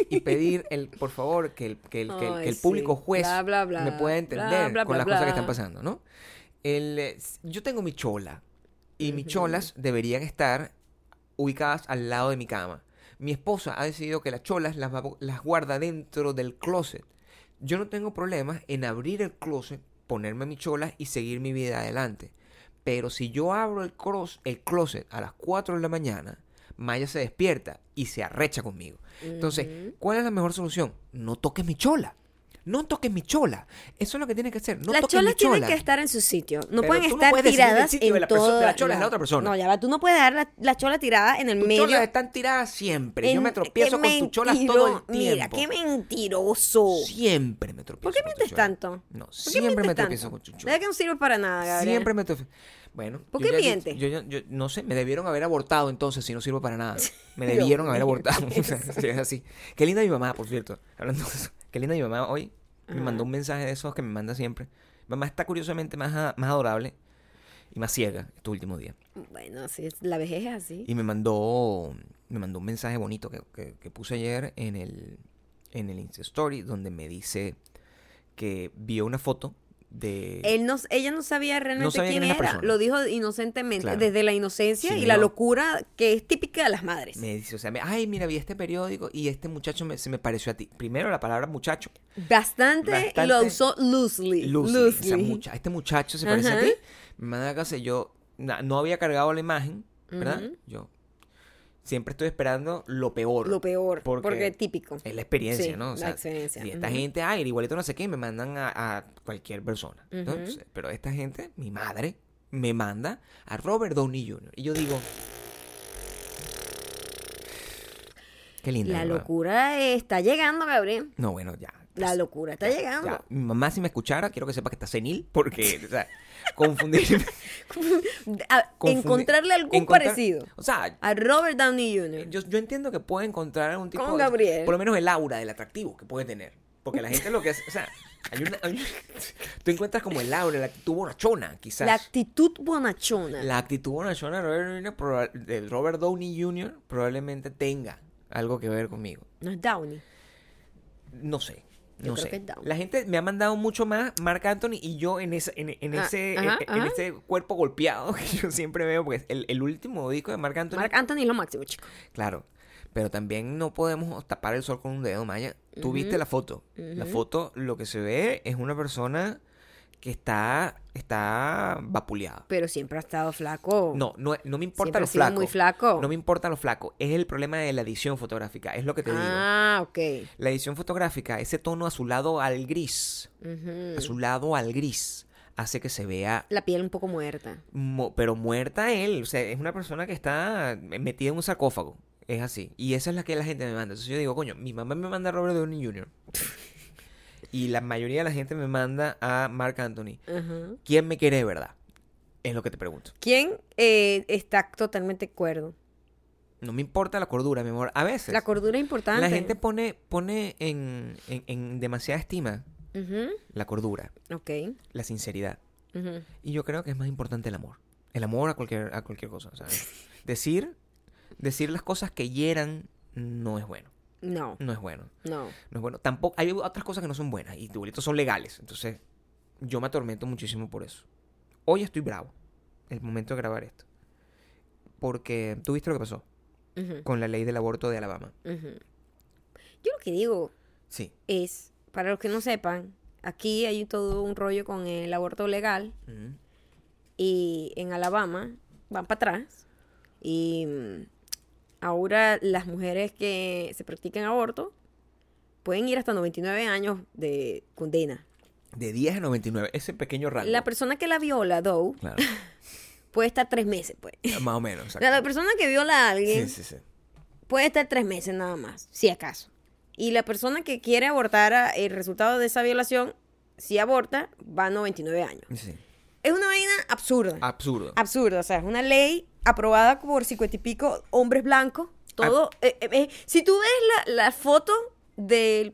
y pedir, el por favor, que el, que el, que el- que Ay, el público juez Bla, bla, bla. me pueda entender con las cosas que están pasando, ¿no? El, eh, yo tengo mi chola y mis cholas deberían estar ubicadas al lado de mi cama. Mi esposa ha decidido que las cholas las, las guarda dentro del closet. Yo no tengo problemas en abrir el closet, ponerme mis cholas y seguir mi vida adelante. Pero si yo abro el, cros- el closet a las 4 de la mañana, Maya se despierta y se arrecha conmigo. Entonces. ¿cuál es la mejor solución? No toques mi chola. No toques mi chola. Eso es lo que tienes que hacer. No las mi chola. tienen que estar en su sitio. No Pero pueden no estar tiradas en de la perso- todo. de la chola es la otra persona. No, ya va. Tú no puedes dejar la, la chola tirada en el Tus medio. cholas están tiradas siempre. Yo me tropiezo con tus cholas todo el tiempo. Mira, qué mentiroso. Siempre me tropiezo ¿Por qué mientes tanto? No, ¿Por qué siempre me tropiezo con tus cholas. ¿Verdad que no sirve para nada, Gabriel? Siempre me tropiezo. Bueno. ¿Por qué miente? Yo, yo- yo no sé, me debieron haber abortado entonces si no sirvo para nada. Me debieron haber abortado. ¿qué O sea, sí, es así. Qué linda mi mamá, por cierto. Hablando de eso. Qué linda mi mamá hoy. Me mandó un mensaje de esos que me manda siempre. Mamá está curiosamente más, a- más adorable y más ciega estos últimos días. Bueno, sí, es- la vejez es así. Y me mandó, me mandó un mensaje bonito que, que- que puse ayer en el, en el Insta Story donde me dice que vio una foto de... Él no, ella no sabía realmente sabía quién quién era. persona. Lo dijo inocentemente, Claro. desde la inocencia Sí, y la locura que es típica de las madres. Me dice, o sea, me- ay, mira, vi este periódico y este muchacho me- se me pareció a ti. Primero la palabra muchacho. Bastante, Bastante lo usó loosely. Loosely. mucha- este muchacho se parece a ti. Me manda a casa y yo na- no había cargado la imagen, ¿verdad? Yo siempre estoy esperando lo peor. Lo peor, Porque- porque, es típico. Es la experiencia, Sí, ¿no? O la experiencia, Si esta gente, ay, igualito no sé qué, me mandan a, a cualquier persona. pero esta gente, mi madre, me manda a Robert Downey Jr. Y yo digo... Qué linda. La locura está llegando, Gabriel. No, bueno, ya. La Pues, locura está ya, llegando. ya. Mi mamá si me escuchara, quiero que sepa que está senil, porque, o sea, confundir... Encontrarle algún encontrar- parecido O sea, a Robert Downey Jr. yo, yo entiendo que puede encontrar algún tipo Con de- Gabriel. por lo menos el aura del atractivo que puede tener porque la gente lo que hace o sea hay una, hay una- tú encuentras como el aura la actitud bonachona quizás La actitud bonachona. la actitud bonachona de Robert Downey Jr. probablemente tenga algo que ver conmigo No es Downey. no sé Yo no creo sé. que es Downey. La gente me ha mandado mucho más Marc Anthony y yo en ese, en, en Ah, ese, ajá, en, en ajá. ese cuerpo golpeado que yo siempre veo, porque el, el último disco de Marc Anthony, Mark Anthony es lo máximo, chico. Claro. Pero también no podemos tapar el sol con un dedo, Maya. Tú viste la foto. La foto, lo que se ve es una persona que está, está vapuleada. Pero siempre ha estado flaco. No, no, no me importa Siempre lo ha sido flaco. muy flaco. No me importa lo flaco. Es el problema de la edición fotográfica. Es lo que te digo. Ah, ok. La edición fotográfica, ese tono azulado al gris. Ujú. Azulado al gris. hace que se vea, La piel un poco muerta. mo- pero muerta él. O sea, es una persona que está metida en un sarcófago. Es así. Y esa es la que la gente me manda. Entonces yo digo, coño, mi mamá me manda a Robert Downey Jr. y la mayoría de la gente me manda a Mark Anthony. ¿Quién me quiere de verdad? Es lo que te pregunto. ¿Quién eh, está totalmente cuerdo? No me importa la cordura, mi amor. A veces. La cordura es importante. La gente pone, pone en, en- en demasiada estima la cordura, Ok. la sinceridad. Y yo creo que es más importante el amor. El amor a cualquier, a cualquier cosa. ¿sabes? Decir, decir las cosas que hieran no es bueno. No, No es bueno. no. No es bueno. Tampoco, hay otras cosas que no son buenas y igualitos son legales. Entonces, yo me atormento muchísimo por eso. Hoy estoy bravo. El momento de grabar esto. Porque tú viste lo que pasó con la ley del aborto de Alabama. Yo lo que digo Sí. es, para los que no sepan, aquí hay todo un rollo con el aborto legal y en Alabama van para atrás y mm, ahora las mujeres que se practican aborto pueden ir hasta 99 años de condena. De 10 a 99. Ese pequeño rango. La persona que la viola, though, Claro. puede estar tres meses, pues. Más o menos. O exacto. sea, la persona que viola a alguien Sí, sí, sí. puede estar tres meses nada más, si acaso. Y la persona que quiere abortar el resultado de esa violación, si aborta, va a 99 años. Es una vaina absurda. Absurdo. Absurda. O sea, es una ley aprobada por cincuenta y pico hombres blancos. Todo. eh, eh, eh, si tú ves la, la foto del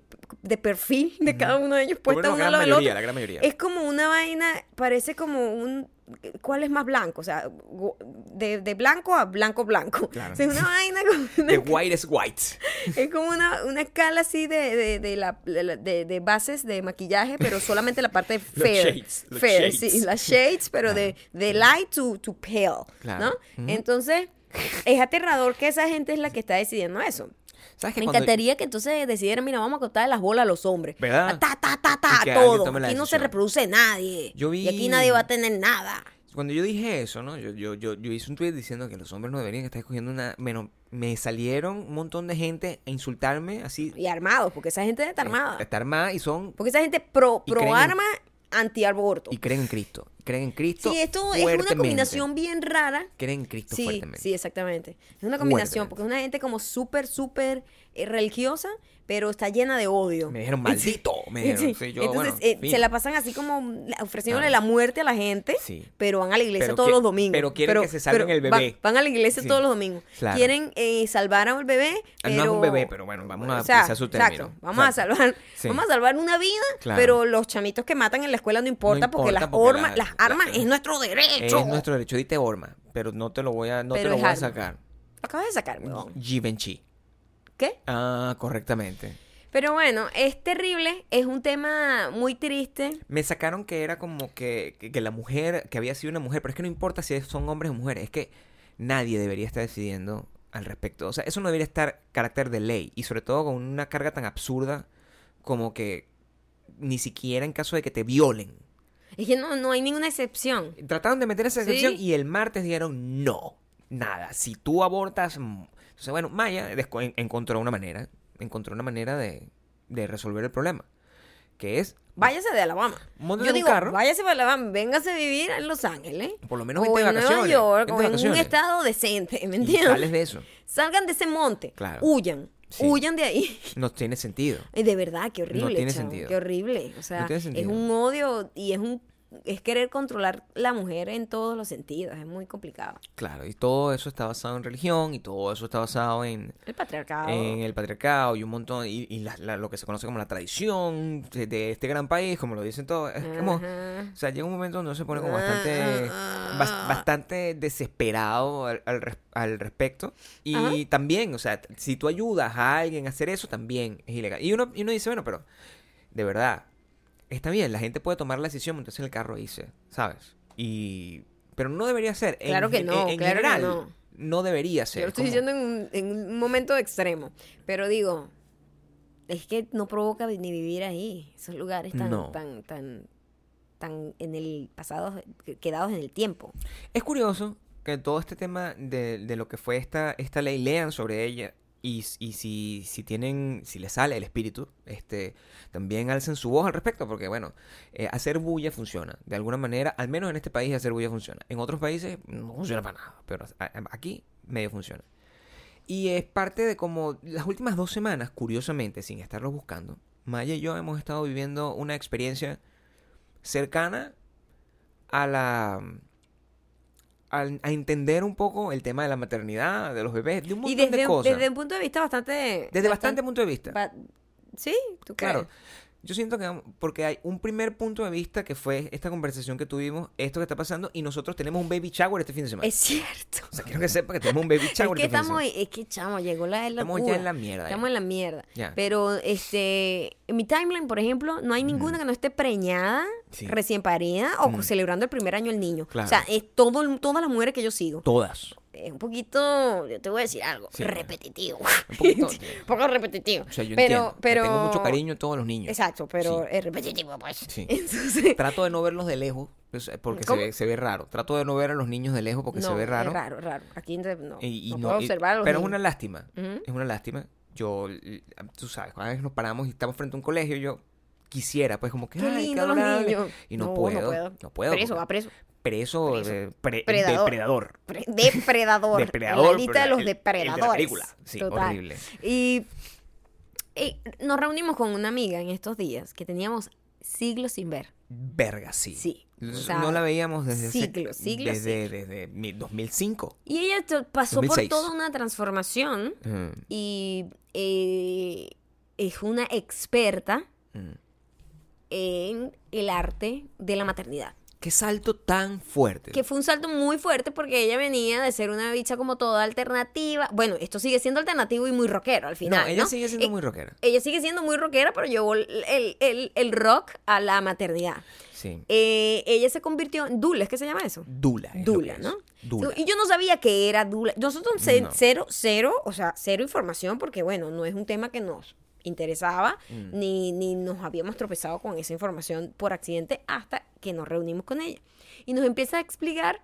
de perfil de cada uno de ellos puesta uno la al lado del otro, la gran mayoría. es como una vaina, parece como un... ¿Cuál es más blanco? O sea, de, de blanco a blanco blanco. Claro. O sea, una vaina como una The whitest white. es como una, una escala así de, de, de, la, de, bases de maquillaje, pero solamente la parte Los fair. shades, los fair, shades. sí, las shades, pero de, de light to, to pale, Claro. ¿no? Entonces, es aterrador que esa gente es la que está decidiendo eso. ¿Sabes que Me cuando- encantaría que entonces decidieran, mira, vamos a cortar las bolas a los hombres. ¿Verdad? Ta, ta, ta, ta, todo. Aquí no se reproduce nadie. Yo vi- Y aquí nadie va a tener nada. Cuando yo dije eso, ¿no? Yo, yo, yo, yo hice un tweet diciendo que los hombres no deberían estar escogiendo una... Bueno, me salieron un montón de gente a insultarme así. Y armados, porque esa gente está armada. Está armada y son... Porque esa gente pro, creen pro arma, anti aborto. Y creen en Cristo. Creen en Cristo Sí, esto es una combinación bien rara. Creen en Cristo Sí, fuertemente. sí, exactamente. Es una combinación, porque es una gente como súper, súper religiosa, pero está llena de odio. Me dijeron, maldito. Me dijeron, Sí. sí, yo, Entonces, bueno, eh, se la pasan así como ofreciéndole Ah. la muerte a la gente, Sí. pero van a la iglesia Pero todos los domingos. pero quieren que se salven el bebé. Van, a la iglesia todos los domingos. Claro. Quieren eh, salvar a un bebé, Ah, pero... No es un bebé, pero bueno, vamos a O sea, su término. Exacto. Vamos a salvar, vamos a salvar una vida, Claro. pero los chamitos que matan en la escuela no importa, porque, importa las, porque orma- la- las armas la- es nuestro derecho. Es nuestro derecho. Dite Orma, pero no te lo voy a, no te lo voy a sacar. Lo acabas de sacar, weón. Givenchy. ¿Qué? Ah, correctamente. Pero bueno, es terrible, es un tema muy triste. Me sacaron que era como que, que, que la mujer, que había sido una mujer, pero es que no importa si son hombres o mujeres, es que nadie debería estar decidiendo al respecto. O sea, eso no debería estar carácter de ley y sobre todo con una carga tan absurda como que ni siquiera en caso de que te violen. Es que no, no hay ninguna excepción. Trataron de meter esa Sí. excepción y el martes dijeron no, nada. Si tú abortas, mm". Entonces bueno, Maya encontró una manera, encontró una manera de, de resolver el problema, que es Váyase de Alabama. Yo digo, carro. váyase de Alabama, véngase a vivir en Los Ángeles. por lo menos o en Nueva. York, o en un estado decente, ¿me entiendes? sales de eso. Salgan de ese monte. Claro. Huyan. Sí. Huyan de ahí. No tiene sentido. De verdad, qué horrible. tiene chavo, sentido. Qué horrible. O sea, tiene es un odio y es un es querer controlar la mujer en todos los sentidos. Es muy complicado. Claro, y todo eso está basado en religión y todo eso está basado en, El patriarcado. en el patriarcado y un montón, y, y la- la- lo que se conoce como la tradición de, de este gran país, como lo dicen todos. Es como, o sea, llega un momento donde uno se pone como bastante, Ah. bas- bastante desesperado al, al res- al respecto. Y también, o sea, si tú ayudas a alguien a hacer eso, también es ilegal. Y uno, y uno dice, bueno, pero de verdad, está bien, la gente puede tomar la decisión, montarse en el carro e irse, ¿sabes? Y... Pero no debería ser. En Claro que no, en claro que general, no. no debería ser. Yo lo estoy como- diciendo en un, en un momento extremo. Pero digo, es que no provoca ni vivir ahí. Esos lugares tan, No. tan, tan, tan en el pasado, quedados en el tiempo. Es curioso que todo este tema de, de lo que fue esta, esta ley, lean sobre ella, y, y si, si tienen, si les sale el espíritu, este, también alcen su voz al respecto, porque bueno, eh, hacer bulla funciona. De alguna manera, al menos en este país hacer bulla funciona. En otros países no funciona para nada, pero aquí medio funciona. Y es parte de como las últimas dos semanas, curiosamente, sin estarlo buscando, Maya y yo hemos estado viviendo una experiencia cercana a la a entender un poco el tema de la maternidad, de los bebés, de un montón Y desde, de un- cosas. desde un punto de vista bastante... Desde bastante punto de vista. ba- ¿Sí? ¿Tú crees? Claro. Yo siento que porque hay un primer punto de vista que fue esta conversación que tuvimos, esto que está pasando, y nosotros tenemos un baby shower este fin de semana. Es cierto. O sea, quiero que sepa que tenemos un baby Es shower que este fin de estamos, semana. es que chamo, llegó la, la Estamos ya en la mierda. ya. Estamos en la mierda. Ya. Pero este, en mi timeline, por ejemplo, no hay ninguna que no esté preñada, Sí. recién parida o Mm. celebrando el primer año del niño. Claro. O sea, es todo, el- todas las mujeres que yo sigo. Todas. Es un poquito, yo te voy a decir algo, Sí. repetitivo. Un poquito. poco repetitivo. O sea, yo pero, entiendo. Pero Tengo mucho cariño a todos los niños. Exacto, pero Sí. es repetitivo, pues. Sí. Entonces, Trato de no verlos de lejos, pues, porque se ve, se ve raro. Trato de no ver a los niños de lejos porque se ve raro. Es raro, raro. Aquí no, Y, y no no- puedo observar a los pero es una lástima. Es una lástima. Yo, tú sabes, cada vez nos paramos y estamos frente a un colegio, yo quisiera, pues como que, Qué ay, lindo los niños. Y no, No, no puedo, puedo. no puedo. Preso, porque- va preso. Preso, Preso. de- pre- Predador. depredador. Pre- depredador. Depredador, En la lista pero de los el- el de la depredadores. película. Sí, Total. horrible. Y, y nos reunimos con una amiga en estos días que teníamos siglos sin ver. Verga, sí. Sí. o Eso sea, no la veíamos desde siglos, siglos, desde, desde mi- 2005. Y ella pasó 2006. por toda una transformación Mm, y eh, es una experta mm. en el arte de la maternidad. Qué salto tan fuerte. Que fue un salto muy fuerte porque ella venía de ser una bicha como toda alternativa. Bueno, esto sigue siendo alternativo y muy rockero al final. no, ella ¿no? sigue siendo Eh, muy rockera. Ella sigue siendo muy rockera, pero llevó el, el- el- rock a la maternidad. Sí. Eh, ella se convirtió en Dula, ¿es que se llama eso? Dula. es Dula. ¿no? Dula. Y yo no sabía que era Dula. Nosotros ce- No. cero, cero, o sea, cero información porque, bueno, no es un tema que nos interesaba Mm. ni, ni nos habíamos tropezado con esa información por accidente hasta que nos reunimos con ella. Y nos empieza a explicar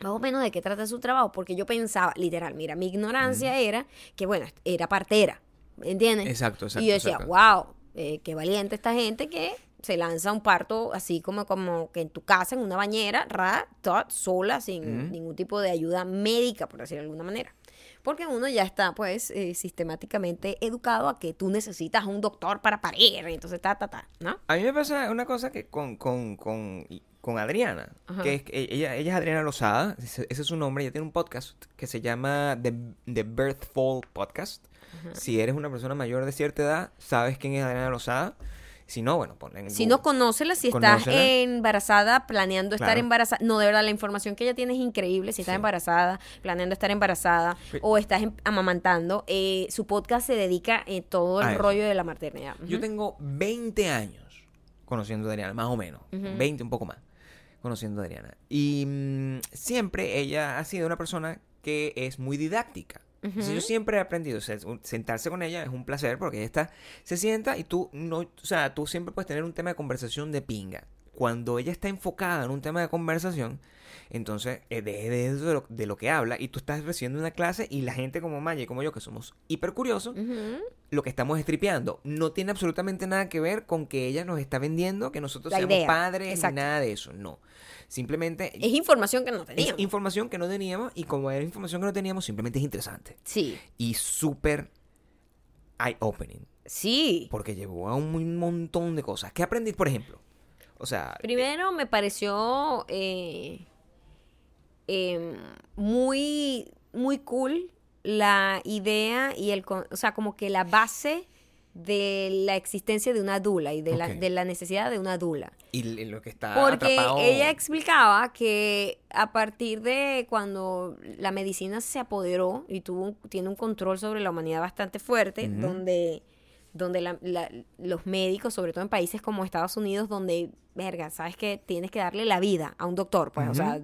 más o menos de qué trata su trabajo, porque yo pensaba, literal, mira, mi ignorancia era que, bueno, era partera, ¿entiendes? Exacto, exacto, Y yo decía, exacto. wow, eh, qué valiente esta gente que se lanza un parto así como, como que en tu casa, en una bañera, ra, tot, sola, sin ningún tipo de ayuda médica, por decirlo de alguna manera. Porque uno ya está, pues, eh, sistemáticamente educado a que tú necesitas un doctor para parir, entonces ta, ta, ta, ¿no? A mí me pasa una cosa que con, con, con, con Adriana, Ajá. que es ella, ella es Adriana Lozada, ese, ese es su nombre, ella tiene un podcast que se llama The, The Birth Fall Podcast. Si eres una persona mayor de cierta edad, sabes quién es Adriana Lozada. Si no, bueno, ponla en Si Google. no, conócela. Si estás Conócela. embarazada, planeando estar Claro. embarazada. No, de verdad, la información que ella tiene es increíble. Si estás Sí. embarazada, planeando estar embarazada Sí. o estás em- amamantando, eh, su podcast se dedica en todo el A eso. rollo de la maternidad. Yo Ujú. tengo 20 años conociendo a Adriana, más o menos. Ujú. 20, un poco más, conociendo a Adriana. Y mm, siempre ella ha sido una persona que es muy didáctica. Entonces, yo siempre he aprendido, o sea, un- sentarse con ella es un placer porque ella está, se sienta y tú no, o sea, tú siempre puedes tener un tema de conversación de pinga. Cuando ella está enfocada en un tema de conversación, entonces eh, de, de eso de lo, de lo que habla y tú estás recibiendo una clase y la gente como Maya y como yo que somos hiper curiosos, lo que estamos estripeando no tiene absolutamente nada que ver con que ella nos está vendiendo que nosotros La seamos idea, padres exacto. ni nada de eso. No. Simplemente Es información que no es teníamos. información que no teníamos y como era información que no teníamos, simplemente es interesante. Sí, Y súper eye-opening. sí. Porque llevó a un, un montón de cosas. ¿Qué aprendí, por ejemplo? O sea, Primero me pareció eh, em, muy, muy cool la idea y el, o sea, como que la base de la existencia de una dula y de, la, de la necesidad de una dula. y lo que está Porque atrapado... ella explicaba que a partir de cuando la medicina se apoderó y tuvo tiene un control sobre la humanidad bastante fuerte, donde, donde la- la- los médicos, sobre todo en países como Estados Unidos, donde, verga, sabes que tienes que darle la vida a un doctor, pues, o sea,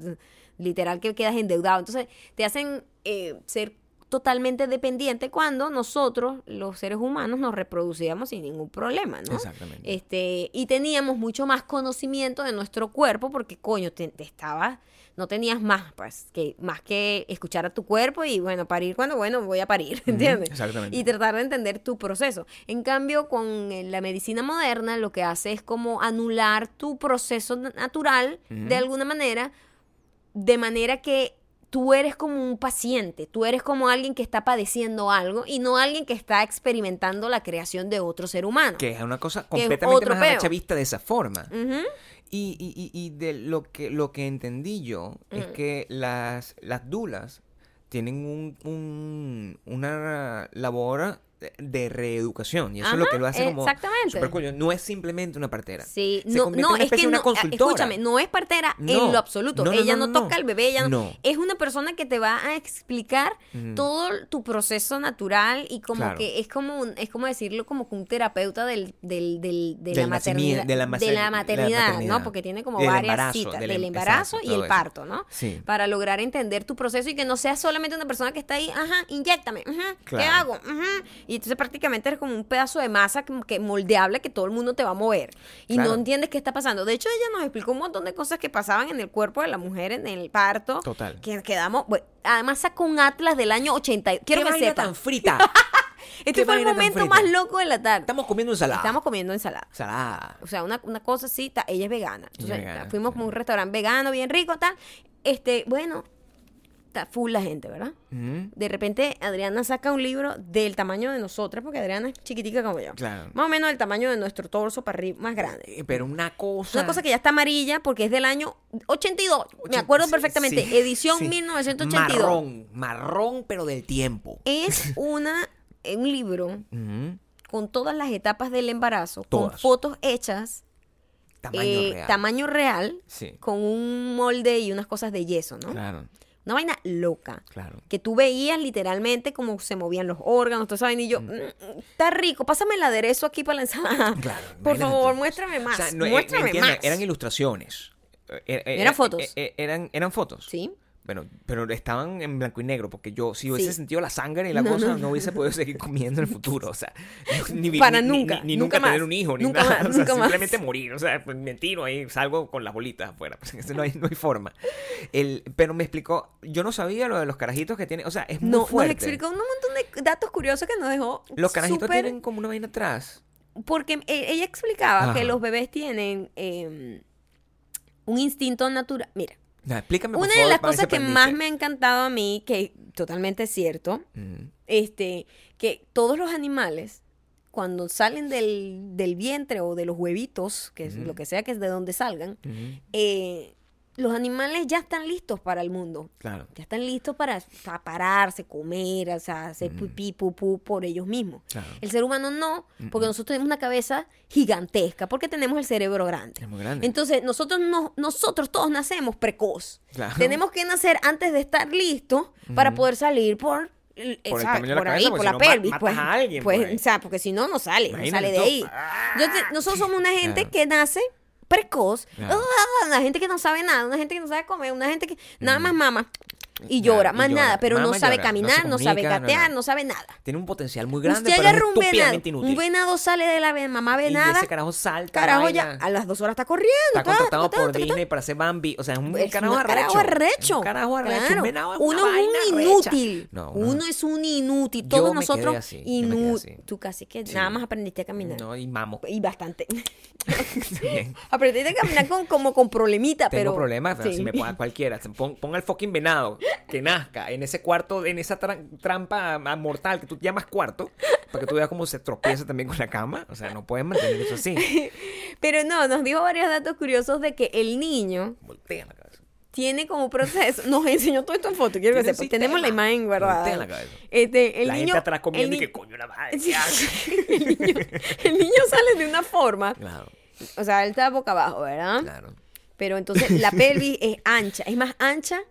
literal que quedas endeudado. Entonces, te hacen eh, ser totalmente dependiente cuando nosotros, los seres humanos, nos reproducíamos sin ningún problema, ¿no? Exactamente. Este, y teníamos mucho más conocimiento de nuestro cuerpo porque, coño, te, te estabas, no tenías más, pues, que más que escuchar a tu cuerpo y bueno, parir cuando, bueno, voy a parir, ¿entiendes? exactamente. Y tratar de entender tu proceso. En cambio, con eh, la medicina moderna, lo que hace es como anular tu proceso na- natural de alguna manera, de manera que tú eres como un paciente, tú eres como alguien que está padeciendo algo y no alguien que está experimentando la creación de otro ser humano. Que es una cosa completamente más arrecha vista de esa forma. Y, y, y, y de lo que, lo que entendí yo es Mm. que las, las dulas tienen un, un- una labor de- reeducación. Y eso es lo que lo hace como cool. No es simplemente una partera. Sí, Se no, no, en una es que una no, eh, consultora. escúchame, no es partera No, en lo absoluto. no, ella no, toca al bebé, ella no. Es una persona que te va a explicar todo tu proceso natural y como Claro. que es como un- es como decirlo como que un terapeuta del, del, del- de, Del la maternidad, de la de la de la maternidad. ¿no? Porque tiene como varias embarazo, citas del em- embarazo exacto, y el eso. parto, ¿no? Sí. Para lograr entender tu proceso y que no seas solamente una persona que está ahí, ajá, inyectame, ajá, ¿qué Claro. hago? Ajá. Y entonces prácticamente eres como un pedazo de masa que, que moldeable que todo el mundo te va a mover. Y Claro. no entiendes qué está pasando. De hecho, ella nos explicó un montón de cosas que pasaban en el cuerpo de la mujer en el parto. Total. Que quedamos. bueno, además sacó un atlas del año 80. y- Quiero ¿Qué que sepan. tan frita? Este fue el momento más loco de la tarde. Estamos comiendo ensalada. Estamos comiendo ensalada. Ensalada. O sea, una, una cosa así, ta- ella es vegana. Entonces, es vegana, fuimos como a un restaurante vegano, bien rico, tal. Este, bueno, está full la gente, ¿verdad? De repente Adriana saca un libro del tamaño de nosotras, porque Adriana es chiquitica como yo. Claro. Más o menos del tamaño de nuestro torso para arriba, más grande. Eh, Pero una cosa... Una cosa que ya está amarilla porque es del año 82. Me acuerdo sí, perfectamente. sí, Edición sí. 1982. Marrón, marrón, pero del tiempo. Es una, un libro con todas las etapas del embarazo, con fotos hechas, Tamaño eh, real. tamaño real, Sí. con un molde y unas cosas de yeso, ¿no? Claro, Una vaina loca. claro. Que tú veías literalmente cómo se movían los órganos, esa vaina, y yo, "Mm, está rico, pásame el aderezo aquí para la ensalada. Claro, Por favor, tú. muéstrame más. O sea, no, eh, muéstrame entiende, más. Eran ilustraciones. Eh, eh, Eran eh, fotos. eh, eh, eran, eran fotos. Sí. Bueno, pero estaban en blanco y negro, porque yo, si hubiese Sí. sentido la sangre y la No, cosa, no, no, hubiese podido seguir comiendo en el futuro. O sea, ni, Para ni- nunca, Ni, ni nunca nunca, tener más, un hijo, ni nunca nada. más, o sea, nunca más. simplemente morir. O sea, pues me tiro ahí, salgo con las bolitas afuera. Pues, no, hay, no hay forma. El, pero me explicó, yo no sabía lo de los carajitos que tiene. O sea, es muy No, nos fuerte. explicó un montón de datos curiosos que nos dejó. Los carajitos tienen como una vaina atrás. Porque eh, ella explicaba Ajá. que los bebés tienen eh, un instinto natural. Mira, Explícame, por una de las cosas que más me ha encantado a mí, que totalmente es cierto, este, que todos los animales, cuando salen del, del vientre o de los huevitos, que es lo que sea que es de donde salgan, eh, los animales ya están listos para el mundo. Claro. Ya están listos para, para pararse, comer, o sea, hacer Ujú. pipí, pupú por ellos mismos. Claro. El ser humano no, porque nosotros tenemos una cabeza gigantesca, porque tenemos el cerebro grande. Es muy grande. Entonces, nosotros no, nosotros todos nacemos precoz. Claro. Tenemos que nacer antes de estar listos para poder salir por Por el la cabeza, ahí, por la no, pelvis. pues, a alguien pues, ahí. o sea, porque si no, no sale, no Imagínate sale de ahí. Yo te- nosotros somos una gente Claro. que nace precoz, ah, una gente que no sabe nada, una gente que no sabe comer, una gente que nada más mama y llora, y más llora. nada, pero no Mama y sabe llora, caminar, no, sabe comunica, no, gatear, no. no sabe nada. Tiene un potencial muy grande, Usted pero es agarra un venado, inútil. un venado sale de la mamá y venada, ese carajo salta. carajo vaina. ya, a las dos horas está corriendo. Está ta, contratado ta, ta, por. Disney para hacer Bambi. O sea, es un Es carajo arrecho. carajo arrecho. Un carajo arrecho. Claro. Un venado es una Uno es un inútil. No, Uno no. es un inútil. Todos nosotros inútil. Tú casi que nada más aprendiste a caminar. No, y mamo. Y bastante. Aprendiste a caminar con, como con problemita, Tengo pero. problemas, pero sí. si me ponga cualquiera. Pon, pon al fucking venado que nazca en ese cuarto, en esa tra- trampa mortal que tú llamas cuarto, para que tú veas cómo se tropieza también con la cama. O sea, no puedes mantener eso así. Pero no, nos dijo varios datos curiosos de que el niño Voltea la cabeza. tiene como proceso. Nos enseñó todo esto en foto, quiero que. Tenemos la imagen guardada. Voltea la cabeza. Este, el la niño, gente atrás comiendo y que coño la madre. Sí, qué asco". el, niño, el niño sale de una forma. Claro, O sea, él está boca abajo, ¿verdad? claro. Pero entonces la pelvis es ancha, es más ancha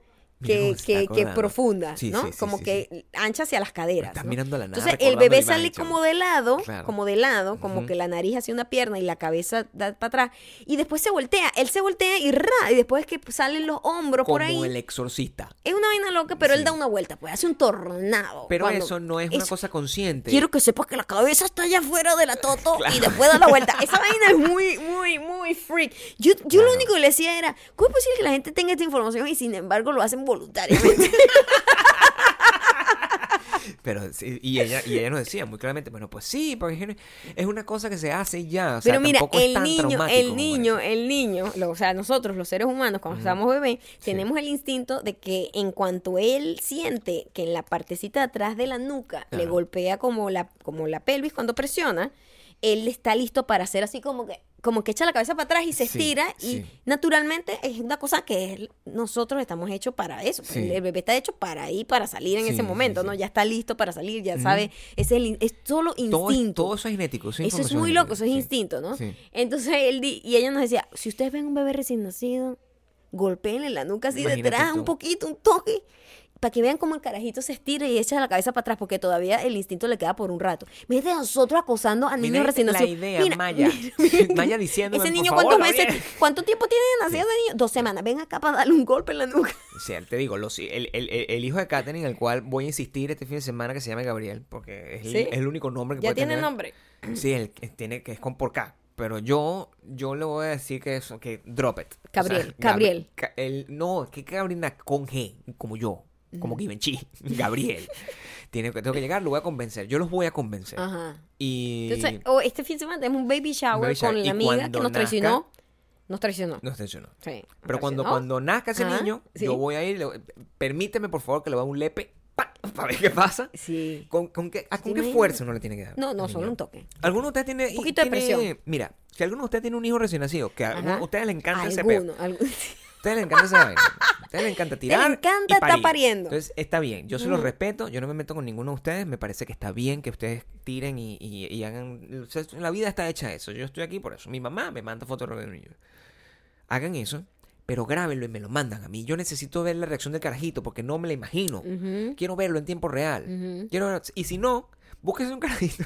que, que, profunda, Sí, ¿no? sí, sí, como que ancha hacia las caderas. Estás ¿no? mirando la nada. Entonces el bebé sale como de lado, Claro. como de lado, como que la nariz hacia una pierna y la cabeza da para atrás. Y después se voltea, él se voltea y ra, y después que salen los hombros Como por ahí. el exorcista. Es una vaina loca, pero él da una vuelta, pues hace un tornado. Pero cuando- eso no es una es- cosa consciente. Quiero que sepas que la cabeza está allá afuera de la toto y después da la vuelta. Esa vaina es muy, muy, muy freak. Yo, yo lo único que le decía era, ¿cómo es posible que la gente tenga esta información y sin embargo lo hacen voluntariamente? Pero y ella y ella nos decía muy claramente, bueno, pues sí, porque es una cosa que se hace ya, o sea, Pero mira, el tan niño, el niño, el niño, o sea, nosotros los seres humanos cuando estamos bebés, tenemos el instinto de que en cuanto él siente que en la partecita de atrás de la nuca le golpea como la, como la pelvis cuando presiona, él está listo para hacer así como que como que echa la cabeza para atrás y se Sí, estira y sí. naturalmente es una cosa que él- nosotros estamos hechos para eso. pues, Sí. El, bebé está hecho para ir, para salir en ese momento. ¿no? Ya está listo para salir, ya sabe, es, el, es solo instinto. todo eso es genético. Eso es, Eso es muy loco, eso es instinto, ¿no? Entonces él di- y ella nos decía, si ustedes ven un bebé recién nacido, golpeenle la nuca así Imagínate detrás, tú. un poquito, un toque, para que vean cómo el carajito se estira y echa la cabeza para atrás, porque todavía el instinto le queda por un rato. Mírate nosotros acosando a niños Mira recién la nacidos. idea, Mira, Maya. mira, mira. Maya diciéndome, Ese por niño, favor, ¿cuántos meses? Gabriel. ¿Cuánto tiempo tiene nacido ese niño? Dos semanas. Ven acá para darle un golpe en la nuca. O sea, te digo, los- el, el- el- el hijo de Katherine, el cual voy a insistir este fin de semana que se llama Gabriel, porque es, el, ¿Sí? es el único nombre que Ya puede tiene tener. nombre. Sí, el que tiene que es con por K. Pero yo, yo le voy a decir que eso, que drop it. O sea, Gabriel, Gabri- Gabriel. Ca- el- no, que Gabriel con G, como yo, como Givenchy, Gabriel. Tiene tengo que llegar, lo voy a convencer. Yo los voy a convencer. Ajá. Y Entonces, oh, este fin de semana tenemos un baby shower Baby shower. con la amiga que nos nazca- traicionó. Nos traicionó. no funcionó. Sí, nos Pero cuando, traicionó. cuando nazca ese Ajá, niño, sí. yo voy a ir. le- permíteme, por favor, que le haga un lepe ¡pa! para ver qué pasa. Sí. ¿Con, con qué, ¿a ¿Te ¿con qué fuerza uno le tiene que dar? No, no, solo niño? un toque. ¿Alguno de ustedes tiene... Un poquito de presión. Mira, si alguno de ustedes tiene un hijo recién nacido, que a a ustedes les encanta ese peo. Alguno, algún- A ustedes les encanta esa vaina. A ustedes les encanta tirar. encanta y estar parir. pariendo. Entonces, está bien. Yo se los Ujú. respeto. Yo no me meto con ninguno de ustedes. Me parece que está bien que ustedes tiren y, y- y hagan. o sea, la vida está hecha a eso. Yo estoy aquí por eso. Mi mamá me manda fotos de los niños. Hagan eso, pero grábenlo y me lo mandan a mí. Yo necesito ver la reacción del carajito porque no me la imagino. Quiero verlo en tiempo real. Quiero y si no, búsquese un carajito.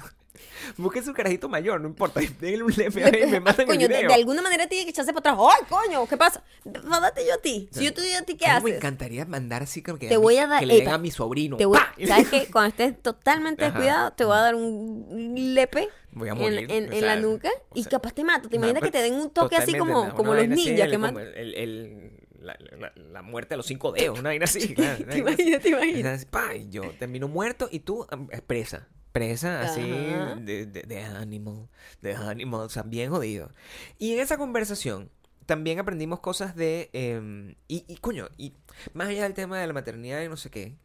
Búsquese un carajito mayor, no importa. Denle un lepe ahí y me mandan Coño, el de, video. de alguna manera tiene que echarse para atrás. ¡Ay, coño! ¿Qué pasa? Date yo a ti. Si yo te doy a ti, ¿qué mí Me haces? encantaría mandar así que, Te voy a dar- que le den a mi sobrino. Te voy. ¿Sabes qué? Cuando estés totalmente descuidado, te voy a dar un lepe Voy a en, morir, en- o en sea, la nuca o y capaz te mata. ¿Te No, imaginas que pero te den un toque así como, como los ninjas que matan? el- el- la, la- la muerte a los cinco dedos, una vaina así. claro, una ¿Te vaina así. imaginas? ¿Te imaginas? Pa, y yo termino muerto y tú eh, presa. Presa así Ajá. de, de, de animal, de animal, o sea, bien jodido. Y en esa conversación también aprendimos cosas de... em, y, y, coño, y más allá del tema de la maternidad y no sé qué,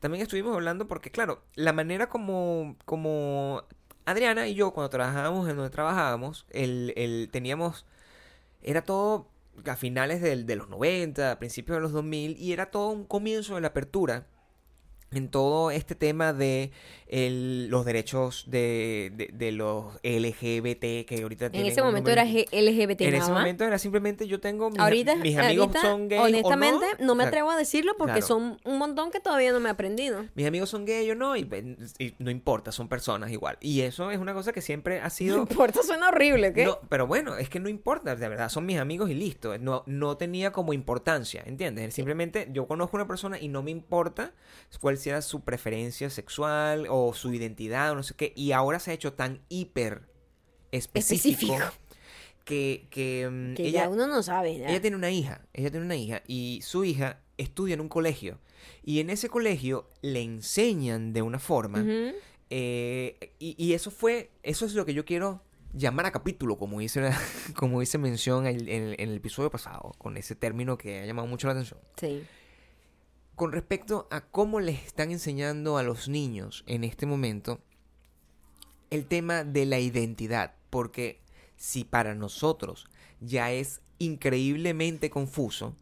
también estuvimos hablando porque, claro, la manera como, como Adriana y yo cuando trabajábamos en donde trabajábamos, el, el, teníamos... Era todo a finales del- de los 90, a principios de los 2000, y era todo un comienzo de la apertura en todo este tema de el- los derechos de, de- de los LGBT que ahorita En tienen ese un momento era LGBT en ese momento era simplemente yo tengo mis, Ahorita, mis amigos ahorita, son gays o honestamente, no, me atrevo a decirlo porque claro. son un montón que todavía no me he aprendido. mis amigos son gay o no y, y no importa son personas igual y eso es una cosa que siempre ha No sido importa, suena horrible, ¿qué? No, pero bueno, es que no importa, de verdad, son mis amigos y listo. No, no tenía como importancia, ¿entiendes? Simplemente yo conozco a una persona y no me importa cuál sea su preferencia sexual o su identidad o no sé qué. Y ahora se ha hecho tan hiper específico, Específico. que, que, mm, que ella, ya uno no sabe. ya. ella tiene una hija, ella tiene una hija y su hija estudia en un colegio. Y en ese colegio le enseñan de una forma eh, y, y eso fue, eso es lo que yo quiero llamar a capítulo, como dice, la- como dice mención en, en- en el episodio pasado, con ese término que ha llamado mucho la atención. Sí. Con respecto a cómo les están enseñando a los niños en este momento el tema de la identidad, porque si para nosotros ya es increíblemente confuso,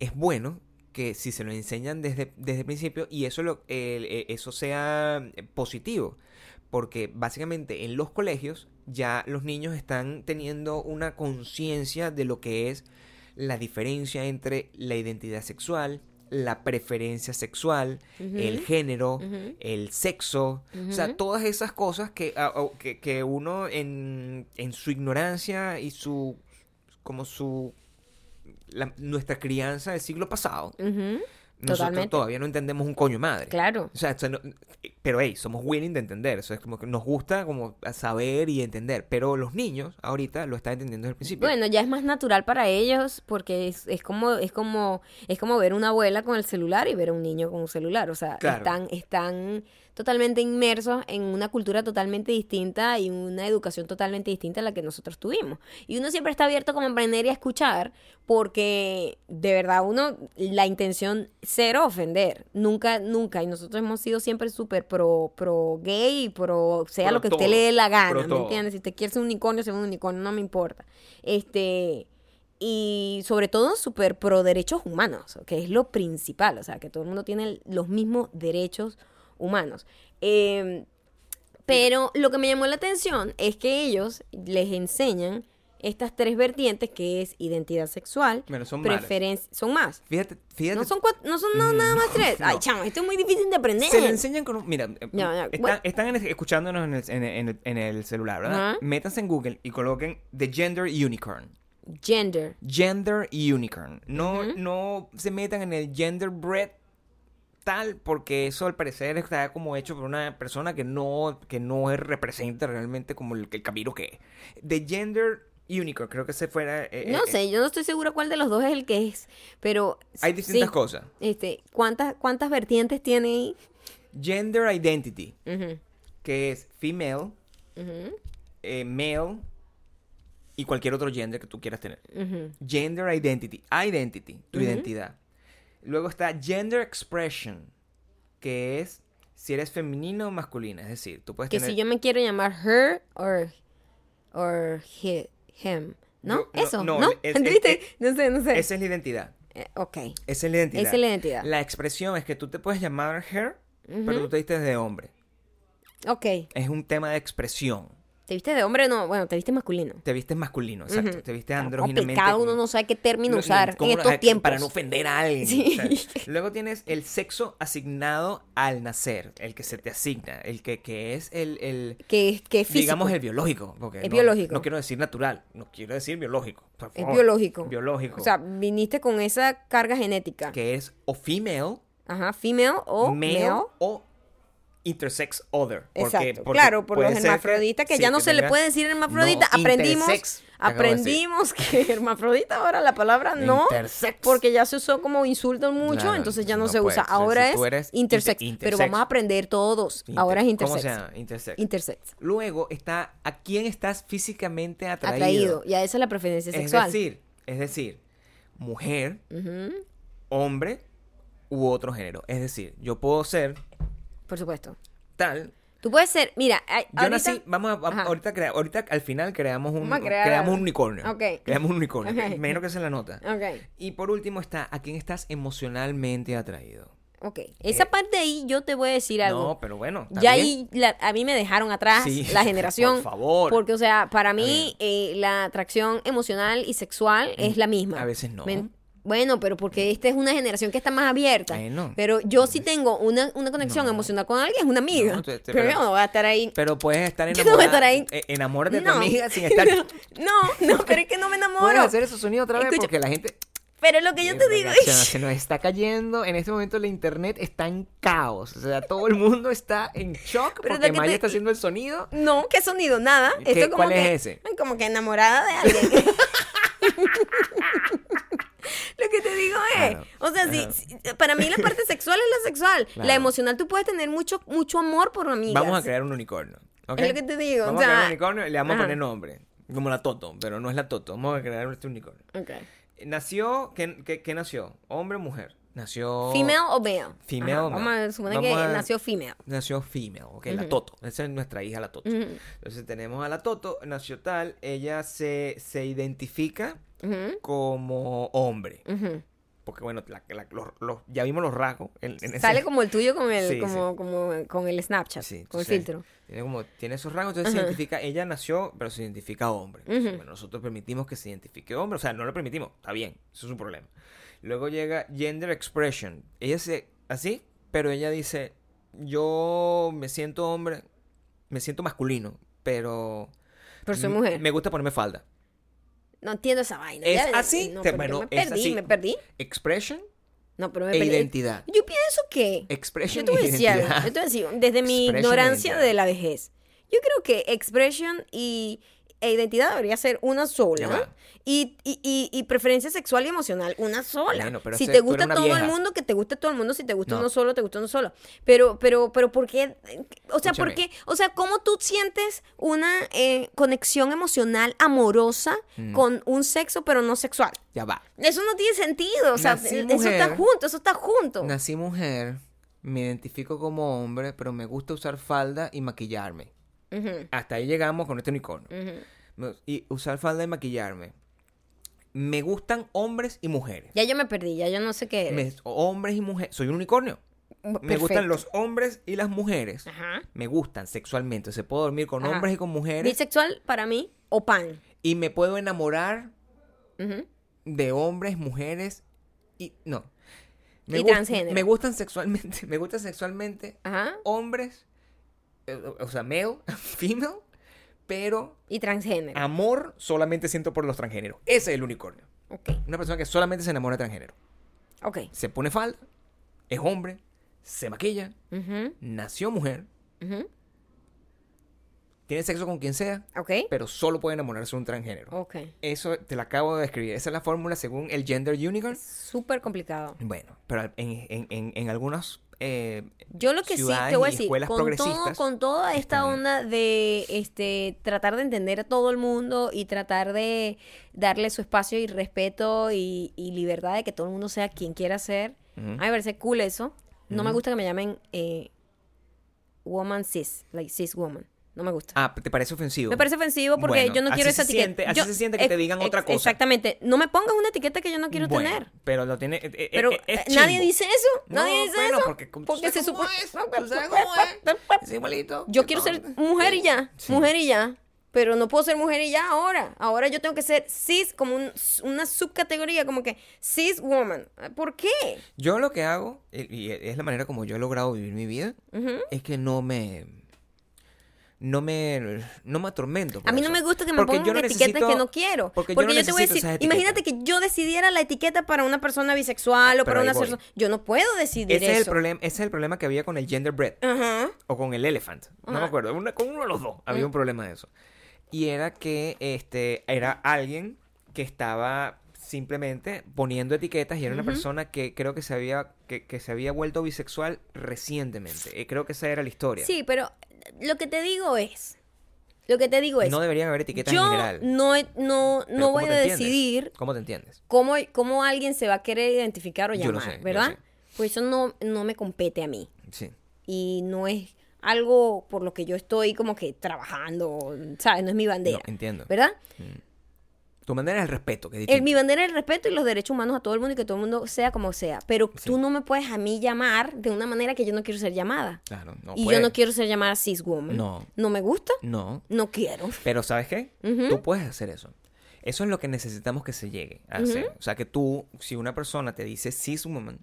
es bueno que si se lo enseñan desde, desde el principio y eso, lo, eh, eso sea positivo, porque básicamente en los colegios ya los niños están teniendo una conciencia de lo que es la diferencia entre la identidad sexual, la preferencia sexual, el género, el sexo, o sea, todas esas cosas que, ah, que, que uno en, en su ignorancia y su, como su, la- nuestra crianza del siglo pasado, nosotros Totalmente. todavía no entendemos un coño madre. Claro. O sea, esto no- pero hey, somos willing de entender, eso es como que nos gusta como saber y entender, pero los niños ahorita lo están entendiendo desde el principio. Bueno, ya es más natural para ellos porque es, es como es como es como ver una abuela con el celular y ver a un niño con un celular, o sea, Claro. están están totalmente inmersos en una cultura totalmente distinta y una educación totalmente distinta a la que nosotros tuvimos. Y uno siempre está abierto como a aprender y a escuchar porque de verdad uno la intención cero ofender, nunca nunca y nosotros hemos sido siempre súper pro pro gay pro sea Pro lo que usted le dé la gana, ¿me entiendes? Si te quieres ser un unicornio, ser un unicornio, no me importa. Este, y sobre todo súper pro derechos humanos, que es lo principal, o sea, que todo el mundo tiene los mismos derechos humanos. Eh, pero lo que me llamó la atención es que ellos les enseñan estas tres vertientes que es identidad sexual, Bueno, son preferencia, son más. Fíjate, fíjate. No son cuatro, no son no, nada más tres. Ay, chamo, esto es muy difícil de aprender. Se le enseñan con un... Mira, están, bueno. están en- escuchándonos en el, en, el- en el- en el celular, ¿verdad? Ajá. Métanse en Google y coloquen The Gender Unicorn. Gender. Gender Unicorn. No, no se metan en el Gender Bread tal, porque eso al parecer está como hecho por una persona que no, que no es- representa realmente como el, el camino que es. The Gender Unicorn, creo que se fuera... eh, No eh, sé, yo no estoy segura cuál de los dos es el que es, pero Hay distintas sí. cosas. Este, ¿cuántas cuántas vertientes tiene ahí? Gender Identity, que es female, eh, male y cualquier otro gender que tú quieras tener. Gender identity, identity, tu identidad. Luego está gender expression, que es si eres femenino o masculina, es decir, tú puedes Que tener si yo me quiero llamar her or or he, him, ¿no? Eso, no, ¿no? es- es- ¿Viste? es- no sé, no sé. esa es la identidad. Eh, ok. Esa es la identidad. Esa es la identidad. La expresión es que tú te puedes llamar her, pero tú te vistes de hombre. Ok. Es un tema de expresión. ¿Te viste de hombre? No, bueno, te viste masculino. Te vistes masculino, exacto. Te vistes Está andróginamente. complicado, uno no sabe qué término No, usar ¿cómo en no? estos Ay, tiempos. Para no ofender a alguien. Sí. o sea. Luego tienes el sexo asignado al nacer, el que se te asigna, el que, que es el, el Que, que es físico. digamos el biológico. Porque Es no- biológico. No quiero decir natural, no quiero decir biológico. por Es biológico. Biológico. O sea, viniste con esa carga genética. que es o female, Ajá, female o male, male. o intersex other. Porque- Exacto, porque claro, por los que- hermafroditas, que, sí, ya no se le puede decir hermafrodita, No, aprendimos, intersex, aprendimos que hermafrodita ahora la palabra no, Intersex. porque ya se usó como insulto mucho, entonces ya no, se usa, ser. ahora Si es intersex, inter- pero vamos a aprender todos, Inter- ahora es ¿Cómo intersex. se llama? Intersex. Intersex, Luego está a quién estás físicamente atraído. atraído, ya esa es la preferencia Es sexual. decir, es decir, mujer, hombre u otro género. Es decir, yo puedo ser por supuesto. tal. Tú puedes ser, mira, Yo ahorita- nací, vamos a, vamos- Ajá. ahorita, crea- ahorita al final creamos un, a crear creamos un unicornio. Creamos un unicornio. Ok. Menos que se la nota. Y por último está a quién estás emocionalmente atraído. Ok, esa parte ahí yo te voy a decir algo. Eh, No, pero bueno. Ya ahí la- a mí me dejaron atrás Sí, la generación. por favor. Porque, o sea, para mí eh, la atracción emocional y sexual es la misma. A veces no. Bueno, pero porque esta es una generación que está más abierta. Bueno. Pero yo sí tengo una, una conexión No. emocional con alguien, es una amiga. No, te- te- pero pero- yo no voy a estar ahí. Pero puedes estar Yo no voy a enamorada. estar ahí. enamórate de tu No. amiga sin estar. No, no, pero es que no me enamoro. Puedes hacer esos sonidos otra vez Escucha, porque la gente. Pero lo que yo te digo es... se nos está cayendo. En este momento la internet está en caos. O sea, todo el mundo está en shock Pero porque Maya te- está haciendo el sonido. No, ¿qué sonido? Nada. ¿Qué- Esto es como cuál que, es ese? ay, Como que enamorada de alguien. Lo que te digo es, Claro. o sea, si, para mí la parte sexual es la sexual. Claro. La emocional tú puedes tener mucho mucho amor por amigas. Vamos a crear un unicornio. Es lo que te digo, Vamos o a crear un unicornio y le vamos ajá. a poner nombre. Como la Toto, pero no es la Toto. Vamos a crear este unicornio. Ok. Nació. ¿Qué, qué, qué nació? ¿Hombre o mujer? Nació. Female o male. Female Ajá, o male. Vamos a suponer que a- nació female. Nació female, ok, la Toto. Esa es nuestra hija, la Toto. Entonces tenemos a la Toto, nació tal, ella se, se identifica Como hombre. Porque bueno, la- la- los, los- ya vimos los rasgos. en- en ese- Sale como el tuyo con el, Sí, como, como con el Snapchat, Sí, con el filtro. Tiene, como, tiene esos rasgos, entonces se identifica, ella nació, pero se identifica hombre. Entonces, Ujú. bueno, nosotros permitimos que se identifique hombre, o sea, no lo permitimos, está bien, eso es un problema. Luego llega gender expression. Ella se así, pero ella dice, "Yo me siento hombre, me siento masculino, pero Pero soy mujer. Me gusta ponerme falda." No entiendo esa vaina. ¿Es Ya- así? No, Te- pero bueno, me es perdí, así. me perdí. Expression No, pero me e perdí. identidad. Yo pienso que... Yo Expression te voy a e decir yo te voy a decir, desde mi e ignorancia de la vejez, yo creo que expression y e identidad debería ser una sola. Y, y, y, y preferencia sexual y emocional, una sola. Bueno, pero si te gusta todo el mundo, que te guste todo el mundo. Si te gusta No. uno solo, te gusta uno solo. Pero, pero, pero, ¿por qué? O sea, ¿por Escúchame. qué? O sea, ¿cómo tú sientes una eh, conexión emocional amorosa Mm. con un sexo, pero no sexual? Ya va. Eso no tiene sentido. O sea, Nací eso está junto, eso está junto. Nací mujer, me identifico como hombre, pero me gusta usar falda y maquillarme. Hasta ahí llegamos con este unicornio. Y usar falda y maquillarme. Me gustan hombres y mujeres. Ya yo me perdí, ya yo no sé qué Me- hombres y mujeres. Soy un unicornio. Me gustan los hombres y las mujeres. Ajá. Me gustan sexualmente. Se puedo dormir con Ajá. hombres y con mujeres. Bisexual para mí, o pan. Y me puedo enamorar de hombres, mujeres y. No. Me Y transgénero. Me gustan sexualmente. Me gustan sexualmente Ajá. hombres. Eh, O sea, male, female. Pero Y transgénero. amor solamente siento por los transgéneros. Ese es el unicornio. Ok. Una persona que solamente se enamora de transgénero. Ok. Se pone falda, es hombre, se maquilla, nació mujer, tiene sexo con quien sea, Ok. pero solo puede enamorarse de un transgénero. Ok. Eso te lo acabo de describir. Esa es la fórmula según el Gender Unicorn. Súper complicado. Bueno, pero en, en, en, en algunos... eh, Yo lo que sí te voy a decir, con, todo, con toda esta onda de este tratar de entender a todo el mundo y tratar de darle su espacio y respeto y, y libertad de que todo el mundo sea quien quiera ser, Ujú. a mí me parece cool eso. No me gusta que me llamen eh, woman cis, like cis woman. No me gusta. Ah, ¿te parece ofensivo? Me parece ofensivo porque Bueno, yo no quiero esa etiqueta. siente- así Yo- se siente que te digan otra cosa. Exactamente. No me pongas una etiqueta que yo no quiero Bueno, tener. Pero lo tiene... eh, eh, Pero eh, es eh, nadie dice eso. No, Nadie dice bueno, eso. porque sabes se supone. es, igualito. Yo quiero ser mujer y ya. Sí. Mujer y ya. Pero no puedo ser mujer y ya ahora. Ahora yo tengo que ser cis, como un- una subcategoría, como que cis woman. ¿Por qué? Yo lo que hago, y es la manera como yo he logrado vivir mi vida, es que no me... No me, no me atormento. A mí no eso. me gusta que me Porque pongan no etiquetas que no quiero. Porque, Porque, yo, no yo te voy a decir, imagínate que yo decidiera la etiqueta para una persona bisexual o Pero para una persona. Yo no puedo decidir Ese es, el eso. problema, ese es el problema que había con el gender bread. O con el elephant, no me acuerdo, una- con uno de los dos había Mm. un problema de eso. Y era que este era alguien que estaba simplemente poniendo etiquetas y era una persona que creo que se había que, que se había vuelto bisexual recientemente. Eh, creo que esa era la historia. Sí, pero lo que te digo es. Lo que te digo es. no deberían haber etiquetas yo en general. no, no, no ¿cómo voy a decidir ¿Cómo te entiendes? cómo, cómo alguien se va a querer identificar o Yo lo llamar, yo ¿verdad? sé. Pues eso no, no me compete a mí. Sí. Y no es algo por lo que yo estoy como que trabajando, ¿sabes? No es mi bandera. No, entiendo. ¿Verdad? Tu manera es el respeto, que es El, distinto. mi bandera es el respeto y los derechos humanos a todo el mundo y que todo el mundo sea como sea. Pero Sí. tú no me puedes a mí llamar de una manera que yo no quiero ser llamada. Claro, no y puede. yo no quiero ser llamada cis woman. No. No me gusta. No. No quiero. Pero ¿sabes qué? Tú puedes hacer eso. Eso es lo que necesitamos que se llegue a hacer. O sea, que tú, si una persona te dice cis woman,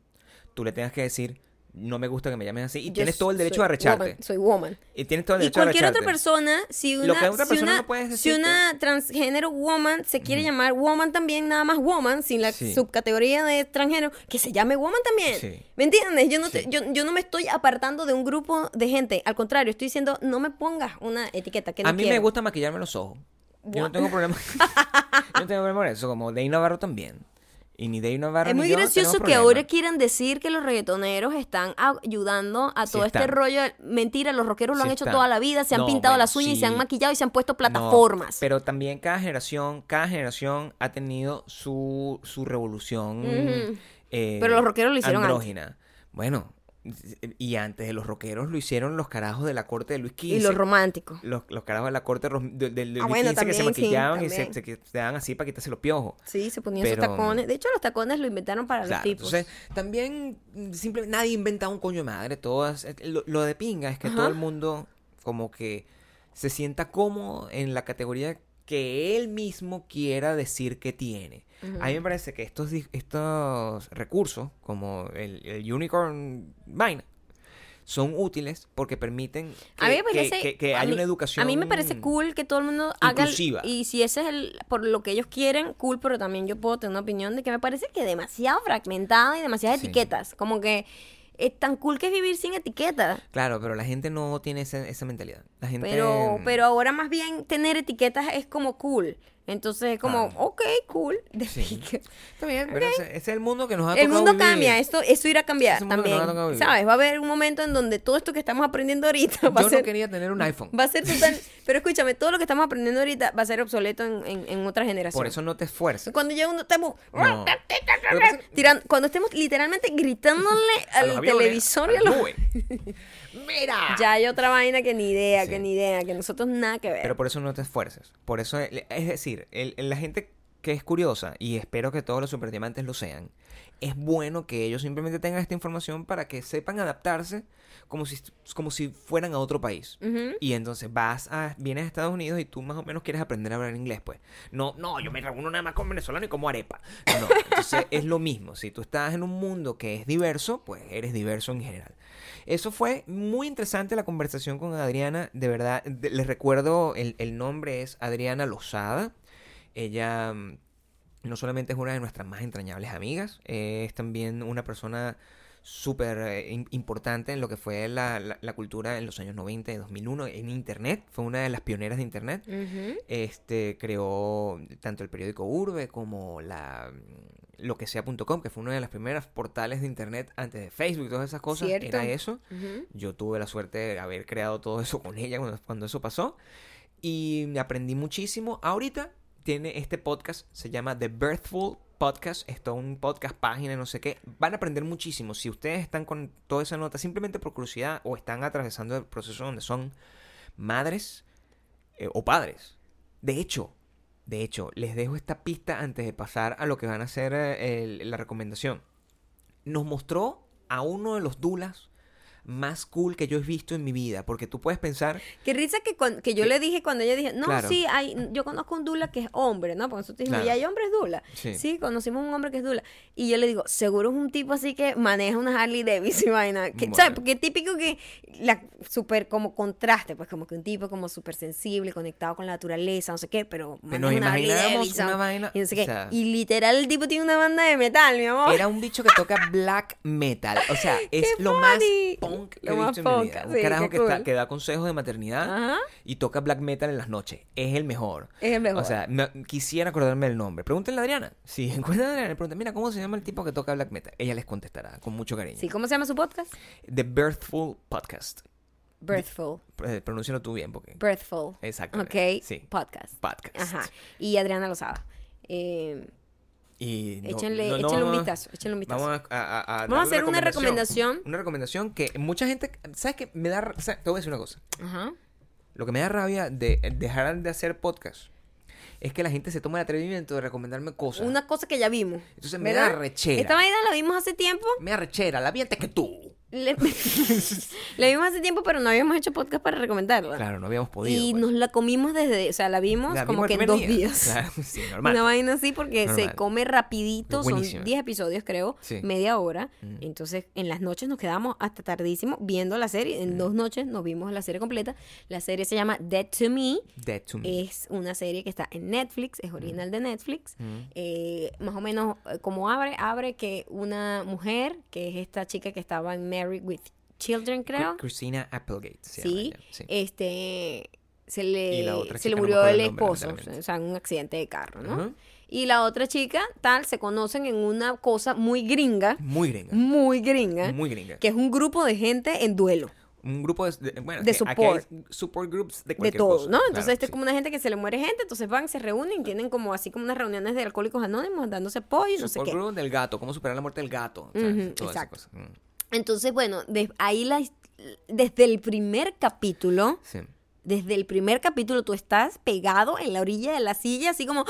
tú le tengas que decir, no me gusta que me llames así. Y Yo tienes todo el derecho a arrecharte. woman, soy woman. Y tienes todo el Y derecho a cualquier otra persona, si una, otra si persona una, no puede si decirte- una transgénero woman se quiere llamar woman también, nada más woman, sin la Sí. subcategoría de transgénero, que se llame woman también. Sí. ¿Me entiendes? Yo no, te- yo, yo no me estoy apartando de un grupo de gente. Al contrario, estoy diciendo, no me pongas una etiqueta que no a mí me gusta maquillarme los ojos. Yo no tengo problema. yo no tengo problema con eso, como Dave Navarro también. Y ni Dave Navarro Es muy gracioso que ahora quieran decir que los reggaetoneros están ayudando a Sí todo este rollo. Mentira, los rockeros lo Sí han hecho están. toda la vida, se han No, pintado bueno, las uñas y se han maquillado y se han puesto No, plataformas. pero también cada generación, cada generación ha tenido su, su revolución. Eh, Pero los rockeros lo hicieron antes. Bueno, y antes de los rockeros lo hicieron los carajos de la corte de Luis XV. y los románticos. los, los carajos de la corte de, Ah, Luis bueno, XV que se sí, maquillaban y se, se, que se daban así para quitarse los piojos. Sí, se ponían Pero- sus tacones. De hecho, los tacones lo inventaron para Claro, los tipos. entonces también mm, simplemente nadie inventa un coño de madre, todas eh, lo, lo de pinga es que Ajá. todo el mundo como que se sienta cómodo en la categoría que él mismo quiera decir que tiene. A mí me parece que estos, estos recursos, como el, el Unicorn Mine, son útiles porque permiten que, a mí me que- parece que, que a haya mí- una educación a mí me parece cool que todo el mundo haga inclusiva. y si ese es el por lo que ellos quieren cool pero también yo puedo tener una opinión de que me parece que demasiado fragmentada y demasiadas Sí. etiquetas como que es tan cool que es vivir sin etiquetas Claro, pero la gente no tiene esa, esa mentalidad. La gente... pero pero ahora más bien tener etiquetas es como cool entonces es como Claro. ok cool Sí. Está bien, pero ese, ese es el mundo que nos ha El tocado mundo vivir. cambia, esto, eso irá a cambiar Es mundo también. ¿Sabes? Va a haber un momento en donde todo esto que estamos aprendiendo ahorita va Yo a ser no quería tener un iPhone. Va a ser total. Pero escúchame, todo lo que estamos aprendiendo ahorita va a ser obsoleto en, en, en otra generación. Por eso no te esfuerces. Cuando ya uno estemos. No. Tirando, cuando estemos literalmente gritándole al televisor y a los. ¡Mira! Ya hay otra vaina que ni idea, Sí. que ni idea, que nosotros nada que ver. Pero por eso no te esfuerces. Por eso, es decir, el- el- la gente que es curiosa, y espero que todos los superdiamantes lo sean, es bueno que ellos simplemente tengan esta información para que sepan adaptarse como si, como si fueran a otro país. Y entonces vas a, vienes a Estados Unidos y tú más o menos quieres aprender a hablar inglés, pues. No, no, yo me reúno nada más con venezolano y como arepa. No, entonces es lo mismo. Si tú estás en un mundo que es diverso, pues eres diverso en general. Eso fue muy interesante la conversación con Adriana. De verdad, de- les recuerdo, el, el nombre es Adriana Lozada. Ella mm, no solamente es una de nuestras más entrañables amigas, eh, es también una persona súper eh, im- importante en lo que fue la, la- la cultura en los años 90 y 2001 en Internet. Fue una de las pioneras de Internet. Este creó tanto el periódico Urbe como la lo que sea.com, que fue una de las primeras portales de internet antes de Facebook y todas esas cosas. Cierto. Era eso. Yo tuve la suerte de haber creado todo eso con ella cuando, cuando eso pasó. Y aprendí muchísimo. Ahorita tiene este podcast, se llama The Birthful Podcast. Esto es un podcast, página, no sé qué. Van a aprender muchísimo. Si ustedes están con toda esa nota simplemente por curiosidad o están atravesando el proceso donde son madres eh, o padres. De hecho, de hecho, les dejo esta pista antes de pasar a lo que van a ser eh, la recomendación. Nos mostró a uno de los dulas más cool que yo he visto en mi vida, porque tú puedes pensar, Qué risa que, que yo Que- le dije cuando ella dije, no, Claro. sí, hay, yo conozco un dula que es hombre, ¿no? Porque nosotros dijimos, Claro. ya hay hombres dula. Sí. Sí. conocimos un hombre que es dula. Y yo le digo, seguro es un tipo así que maneja una Harley Davidson y vaina. Que, Bueno. ¿Sabes? Porque es típico que, la súper como contraste, pues como que un tipo como súper sensible, conectado con la naturaleza, no sé qué, pero maneja una Harley Davidson. una vaina, Y no sé o qué. sea- Y literal el tipo tiene una banda de metal, mi amor. era un bicho que toca black metal. O sea, es ¡Qué lo más funny! Punk que Lo he más visto en mi punk, vida. Un sí, carajo que, está- cool. que da consejos de maternidad Ajá. y toca black metal en las noches. Es el mejor. Es el mejor. O sea, me- quisiera acordarme del nombre. Pregúntenle a Adriana. Si encuentran a Adriana, le preguntan, mira, ¿cómo se llama el tipo que toca black metal? Ella les contestará con mucho cariño. Sí, ¿cómo se llama su podcast? The Birthful Podcast. Birthful. Eh, Pronúncialo tú bien, porque... Birthful. Exacto. Ok. Sí. Podcast. Podcast. Ajá. Y Adriana Lozada. Eh, Y no- échenle no- no échenle un vistazo. Échenle un vistazo. Vamos a, a- a- a Vamos a hacer una recomendación. Una recomendación que mucha gente... ¿Sabes qué? Me da... o sea, te voy a decir una cosa. Ajá. Lo que me da rabia de dejar de hacer podcast es que la gente se toma el atrevimiento de recomendarme cosas. Una cosa que ya vimos. Entonces me ¿verdad? da rechera. Esta vaina la vimos hace tiempo. Me da rechera, la vi antes que tú. Le- la vimos hace tiempo, pero no habíamos hecho podcast para recomendarla. Claro, no habíamos podido. y pues. nos la comimos desde, o sea, la vimos La como vimos que en dos día. días. Claro, sí, normal. Una vaina así porque se Normal. come rapidito, son Buenísima. 10 episodios creo, Sí. media hora. Mm. Entonces en las noches nos quedamos hasta tardísimo viendo la serie. En dos noches nos vimos la serie completa. La serie se llama Dead to Me. Dead to me. Es una serie que está en Netflix, es original de Netflix. Mm. Eh, más o menos eh, como abre, abre que una mujer, que es esta chica que estaba en Married with Children, creo. Christina Applegate. se Sí, llama sí. este se le, se le no murió el el nombre, esposo, o sea, en un accidente de carro, ¿no? Y la otra chica, tal, se conocen en una cosa muy gringa, Muy gringa. muy gringa, Muy gringa. que es un grupo de gente en duelo, Un grupo de, bueno, De que aquí hay support. support groups de de todo, cosa. ¿no? Claro, Entonces, este es sí. como una gente que se le muere gente, entonces van, se reúnen, tienen como así como unas reuniones de alcohólicos anónimos, dándose apoyo y no sé Support qué. group del gato, cómo superar la muerte del gato. esa exacto. Mm, Entonces, bueno, de, ahí la, desde el primer capítulo, Sí. desde el primer capítulo tú estás pegado en la orilla de la silla, así como...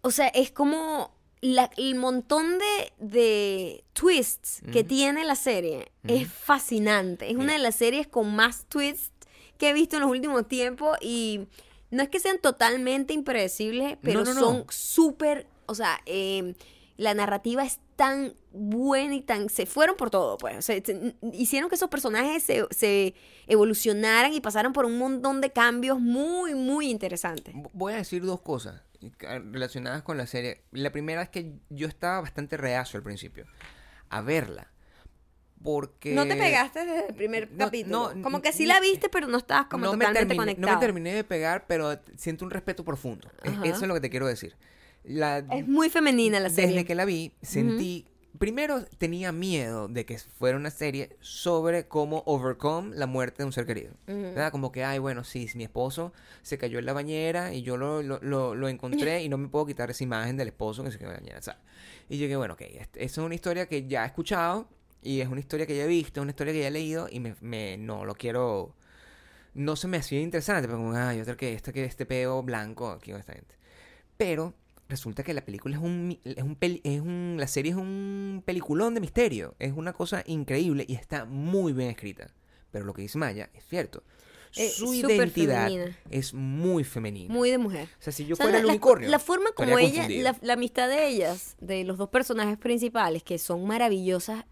O sea, es como la- el montón de, de twists que tiene la serie. Es fascinante. Es una de las series con más twists que he visto en los últimos tiempos y no es que sean totalmente impredecibles, pero no, no. son súper, o sea, eh, la narrativa es tan buena y tan... Se fueron por todo, pues. O sea, se- hicieron que esos personajes se, se evolucionaran y pasaran por un montón de cambios muy, muy interesantes. Voy a decir dos cosas relacionadas con la serie. La primera es que yo estaba bastante reacio al principio a verla. Porque... No te pegaste desde el primer No, capítulo. no, como que sí la viste, pero no estabas como no me, totalmente terminé, no conectado. me terminé de pegar, pero siento un respeto profundo. Es- Ajá. Eso es lo que te quiero decir. La, Es muy femenina la serie. Desde que la vi, sentí. Primero tenía miedo de que fuera una serie sobre cómo overcome la muerte de un ser querido. ¿Verdad? Como que, ay, bueno, sí, mi esposo se cayó en la bañera y yo lo, lo, lo- lo encontré y no me puedo quitar esa imagen del esposo que se cayó en la bañera. ¿sabes? Y yo dije, bueno, ok, esa es una historia que ya he escuchado y es una historia que ya he visto, una historia que ya he leído y me, me- no lo quiero. No se me hacía interesante, pero como, ay, otra que este, que este peo blanco aquí con esta gente. Pero resulta que la película es un, es un, es un la serie es un peliculón de misterio, es una cosa increíble y está muy bien escrita. Pero lo que dice Maya es cierto. Es Su identidad femenina. es muy femenina. Muy de mujer. o sea, si yo O sea, fuera la, el unicornio. la forma como ella, la, la amistad de ellas, de los dos personajes principales, que son maravillosas,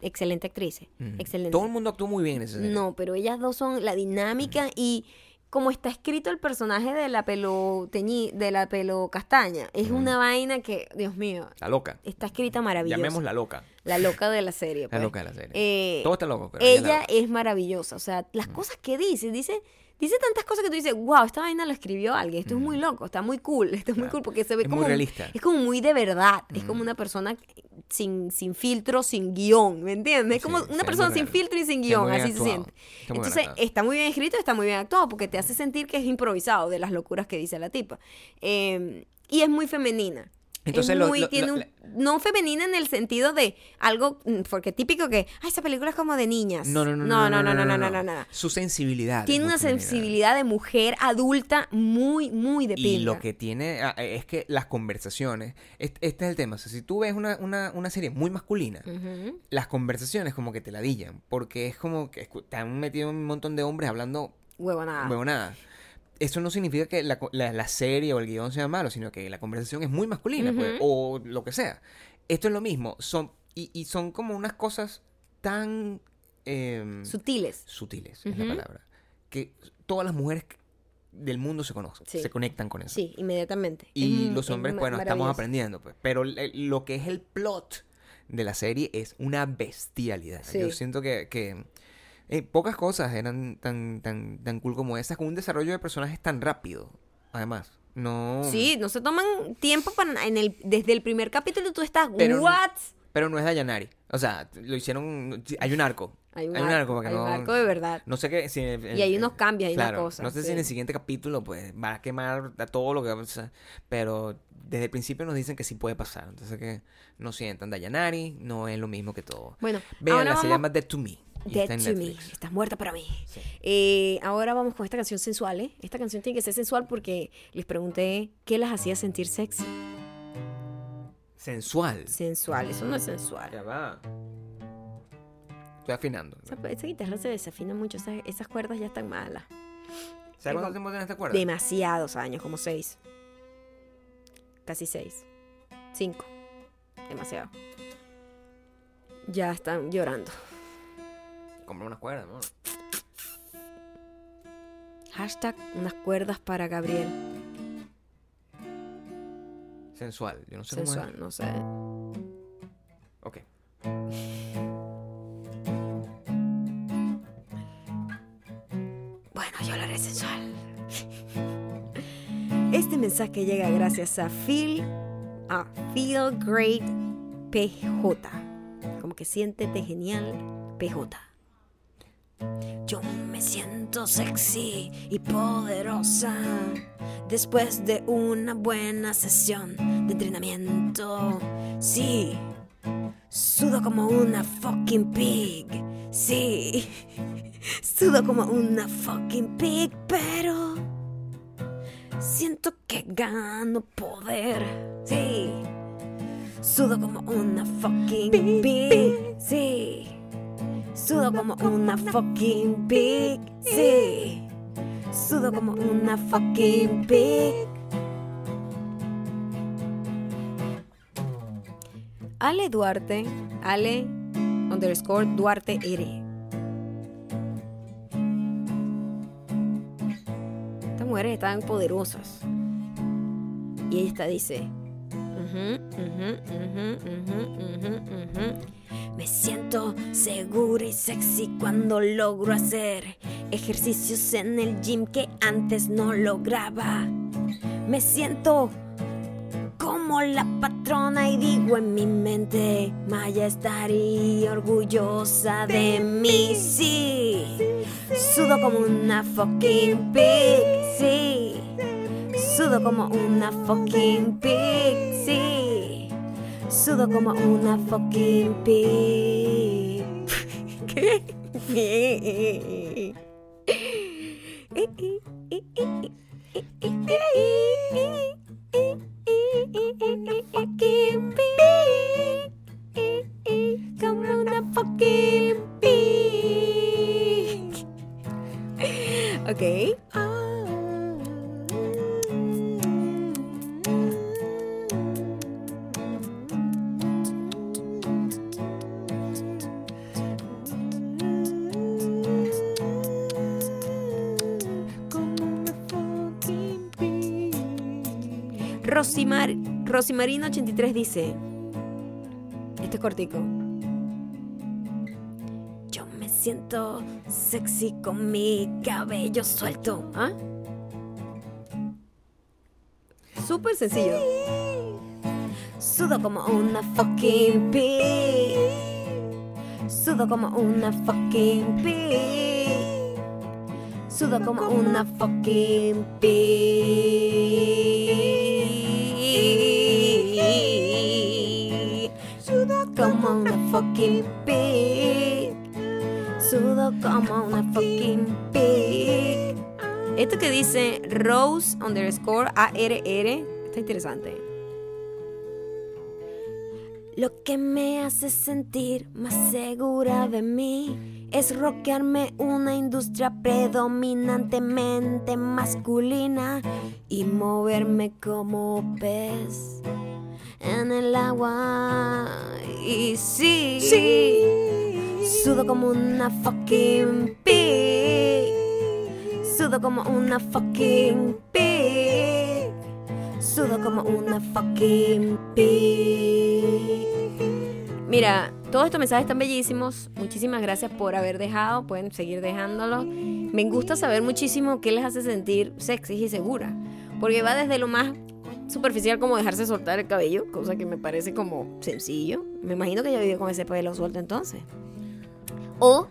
excelente actrices, excelente. Todo el mundo actuó muy bien en esa serie. No, pero ellas dos son la dinámica y como está escrito el personaje de la pelo teñi, de la pelo castaña, es una vaina que, Dios mío, La loca. está escrita maravillosa. Llamémosla loca. La loca de la serie. La pues. loca de la serie. Eh, Todo está loco, pero ella la es maravillosa. O sea, las cosas que dice, dice, dice tantas cosas que tú dices, wow, esta vaina lo escribió alguien. Esto es muy loco, está muy cool, esto es muy cool porque se ve Es muy como realista. es como muy de verdad. Es como una persona sin, sin filtro, sin guion, ¿me entiendes? Es como Sí, una persona muy sin real. filtro y sin guion, muy así se actuado. siente. Está muy Entonces, está muy bien escrito, está muy bien actuado porque te hace sentir que es improvisado de las locuras que dice la tipa. Eh, y es muy femenina. Entonces, es muy- lo- tiene lo- un- no femenina en el sentido de algo, mm, porque típico que, ah, esa película es como de niñas. No, no, no, no, no, no, no, no, no, no. Su sensibilidad. Tiene una sensibilidad de mujer adulta muy, muy de Y pinga. lo que tiene ah, es que las conversaciones, este, este es el tema, o sea, si tú ves una, una, una serie muy masculina, las conversaciones como que te ladillan, porque es como que escu- te han metido un montón de hombres hablando Huevonada. huevonada. Eso no significa que la, la- la serie o el guion sea malo, sino que la conversación es muy masculina, pues, o lo que sea. Esto es lo mismo, son, y, y son como unas cosas tan em, Sutiles. sutiles, es la palabra, que todas las mujeres del mundo se conocen, Sí. se conectan con eso. Sí, inmediatamente. Y Es- los es hombres, ma- bueno, estamos aprendiendo, pues. Pero lo que es el plot de la serie es una bestialidad. Sí. Yo siento que, que, eh, pocas cosas eran tan, tan, tan cool como esas, con un desarrollo de personajes tan rápido, además. No. Sí, no se toman tiempo para en el desde el primer capítulo tú estás Pero what? Pero no es Dayanari. O sea, lo hicieron. Hay un arco. Hay un, arco arco, para que hay un no- arco de verdad. No sé qué. Si, Y hay unos cambios, hay una claro, cosa, No sé si en el siguiente capítulo, pues, va a quemar a todo lo que. o sea, pero desde el principio nos dicen que sí puede pasar. Entonces, que no sientan. Dayanari no es lo mismo que todo. Bueno, ahora se vamos llama Dead to Me. Está Dead en to Me. Estás muerta para mí. Sí. Eh, ahora vamos con esta canción sensual, ¿eh? Esta canción tiene que ser sensual porque les pregunté qué las hacía sentir sexy. Sensual. Sensual, eso no es sensual. Ya va. Estoy afinando. Esa, esa guitarra se desafina mucho, esas, esas cuerdas ya están malas. ¿Sabes cuánto tiempo tiene esta cuerda? Demasiados años, como seis. Casi seis. Cinco. Demasiado. Ya están llorando. Compré unas cuerdas, ¿no? Hashtag unas cuerdas para Gabriel. Sensual. Yo no sé Sensual, no sé. cómo es. Ok. Bueno, yo lo haré sensual. Este mensaje llega gracias a Feel, a Feel Great PJ. Como que siéntete genial, PJ. Yo me siento sexy y poderosa después de una buena sesión de entrenamiento. Sí, sudo como una fucking pig. Sí, sudo como una fucking pig, pero siento que gano poder. Sí, sudo como una fucking pig. Sí. Sudo como una fucking pig, sí. Sudo como una fucking pig. Ale Duarte, Ale underscore Duarte R. Estas mujeres están poderosas. Y esta dice. "Ujú, ujú, ujú, ujú, ujú, ujú. Me siento segura y sexy cuando logro hacer ejercicios en el gym que antes no lograba. Me siento como la patrona y digo en mi mente, Maya estaría orgullosa de mí, sí. Sudo como una fucking pig, sí. Sudo como una fucking pig, sí. Sudo como una fucking pig. ¿Qué? Fucking pig. Como una fucking pig. Ok. Rosimar, Rosimarino83 dice: Este es cortico. Yo me siento sexy con mi cabello suelto. ¿Ah? Súper sencillo. Sudo como una fucking pig. Sudo como una fucking pig. Sudo como una fucking pig. Como una fucking pig. Sudo como una fucking pig. Esto que dice Rose underscore ARR está interesante. Lo que me hace sentir más segura de mí es rockearme una industria predominantemente masculina y moverme como pez en el agua. Y sí, sudo como una fucking pig. Sudo como una fucking pig. Sudo como una fucking pig. Mira, todos estos mensajes están bellísimos. Muchísimas gracias por haber dejado. Pueden seguir dejándolo. Me gusta saber muchísimo qué les hace sentir sexy y segura. Porque va desde lo más superficial como dejarse soltar el cabello, cosa que me parece como sencillo. Me imagino que ella vive con ese pelo suelto entonces. O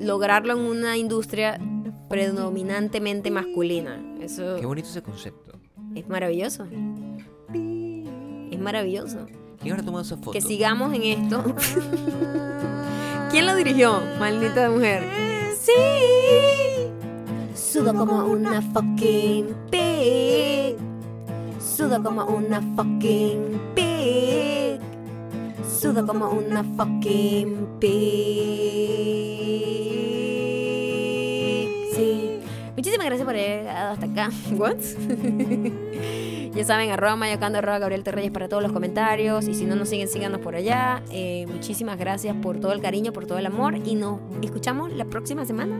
lograrlo en una industria predominantemente masculina. Eso Qué bonito ese concepto. es maravilloso. Es maravilloso. ¿Quién habrá tomado esa foto? Que sigamos en esto. ¿Quién lo dirigió? Maldita mujer. Sí. Sudo como una fucking pig. Sudo como una fucking pig. Sudo como una fucking pig. Sí. Muchísimas gracias por haber llegado hasta acá. What? ya saben, arroba mayocando, arroba Gabriel Terreyes para todos los comentarios. Y si no nos siguen, síganos por allá. Eh, muchísimas gracias por todo el cariño, por todo el amor. Y nos escuchamos la próxima semana.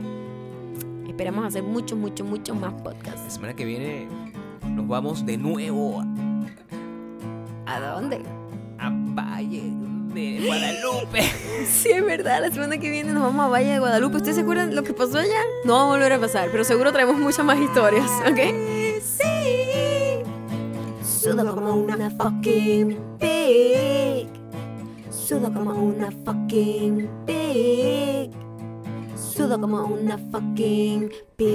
Esperamos hacer muchos, muchos, muchos más La podcasts. semana que viene nos vamos de nuevo ¿A dónde? a Valle de Guadalupe. Sí, es verdad. La semana que viene nos vamos a Valle de Guadalupe. ¿Ustedes se acuerdan lo que pasó allá? No va a volver a pasar, pero seguro traemos muchas más historias, ¿ok? Sí. Sudo como una fucking pig. Sudo como una fucking pig. Sudo como una fucking pig.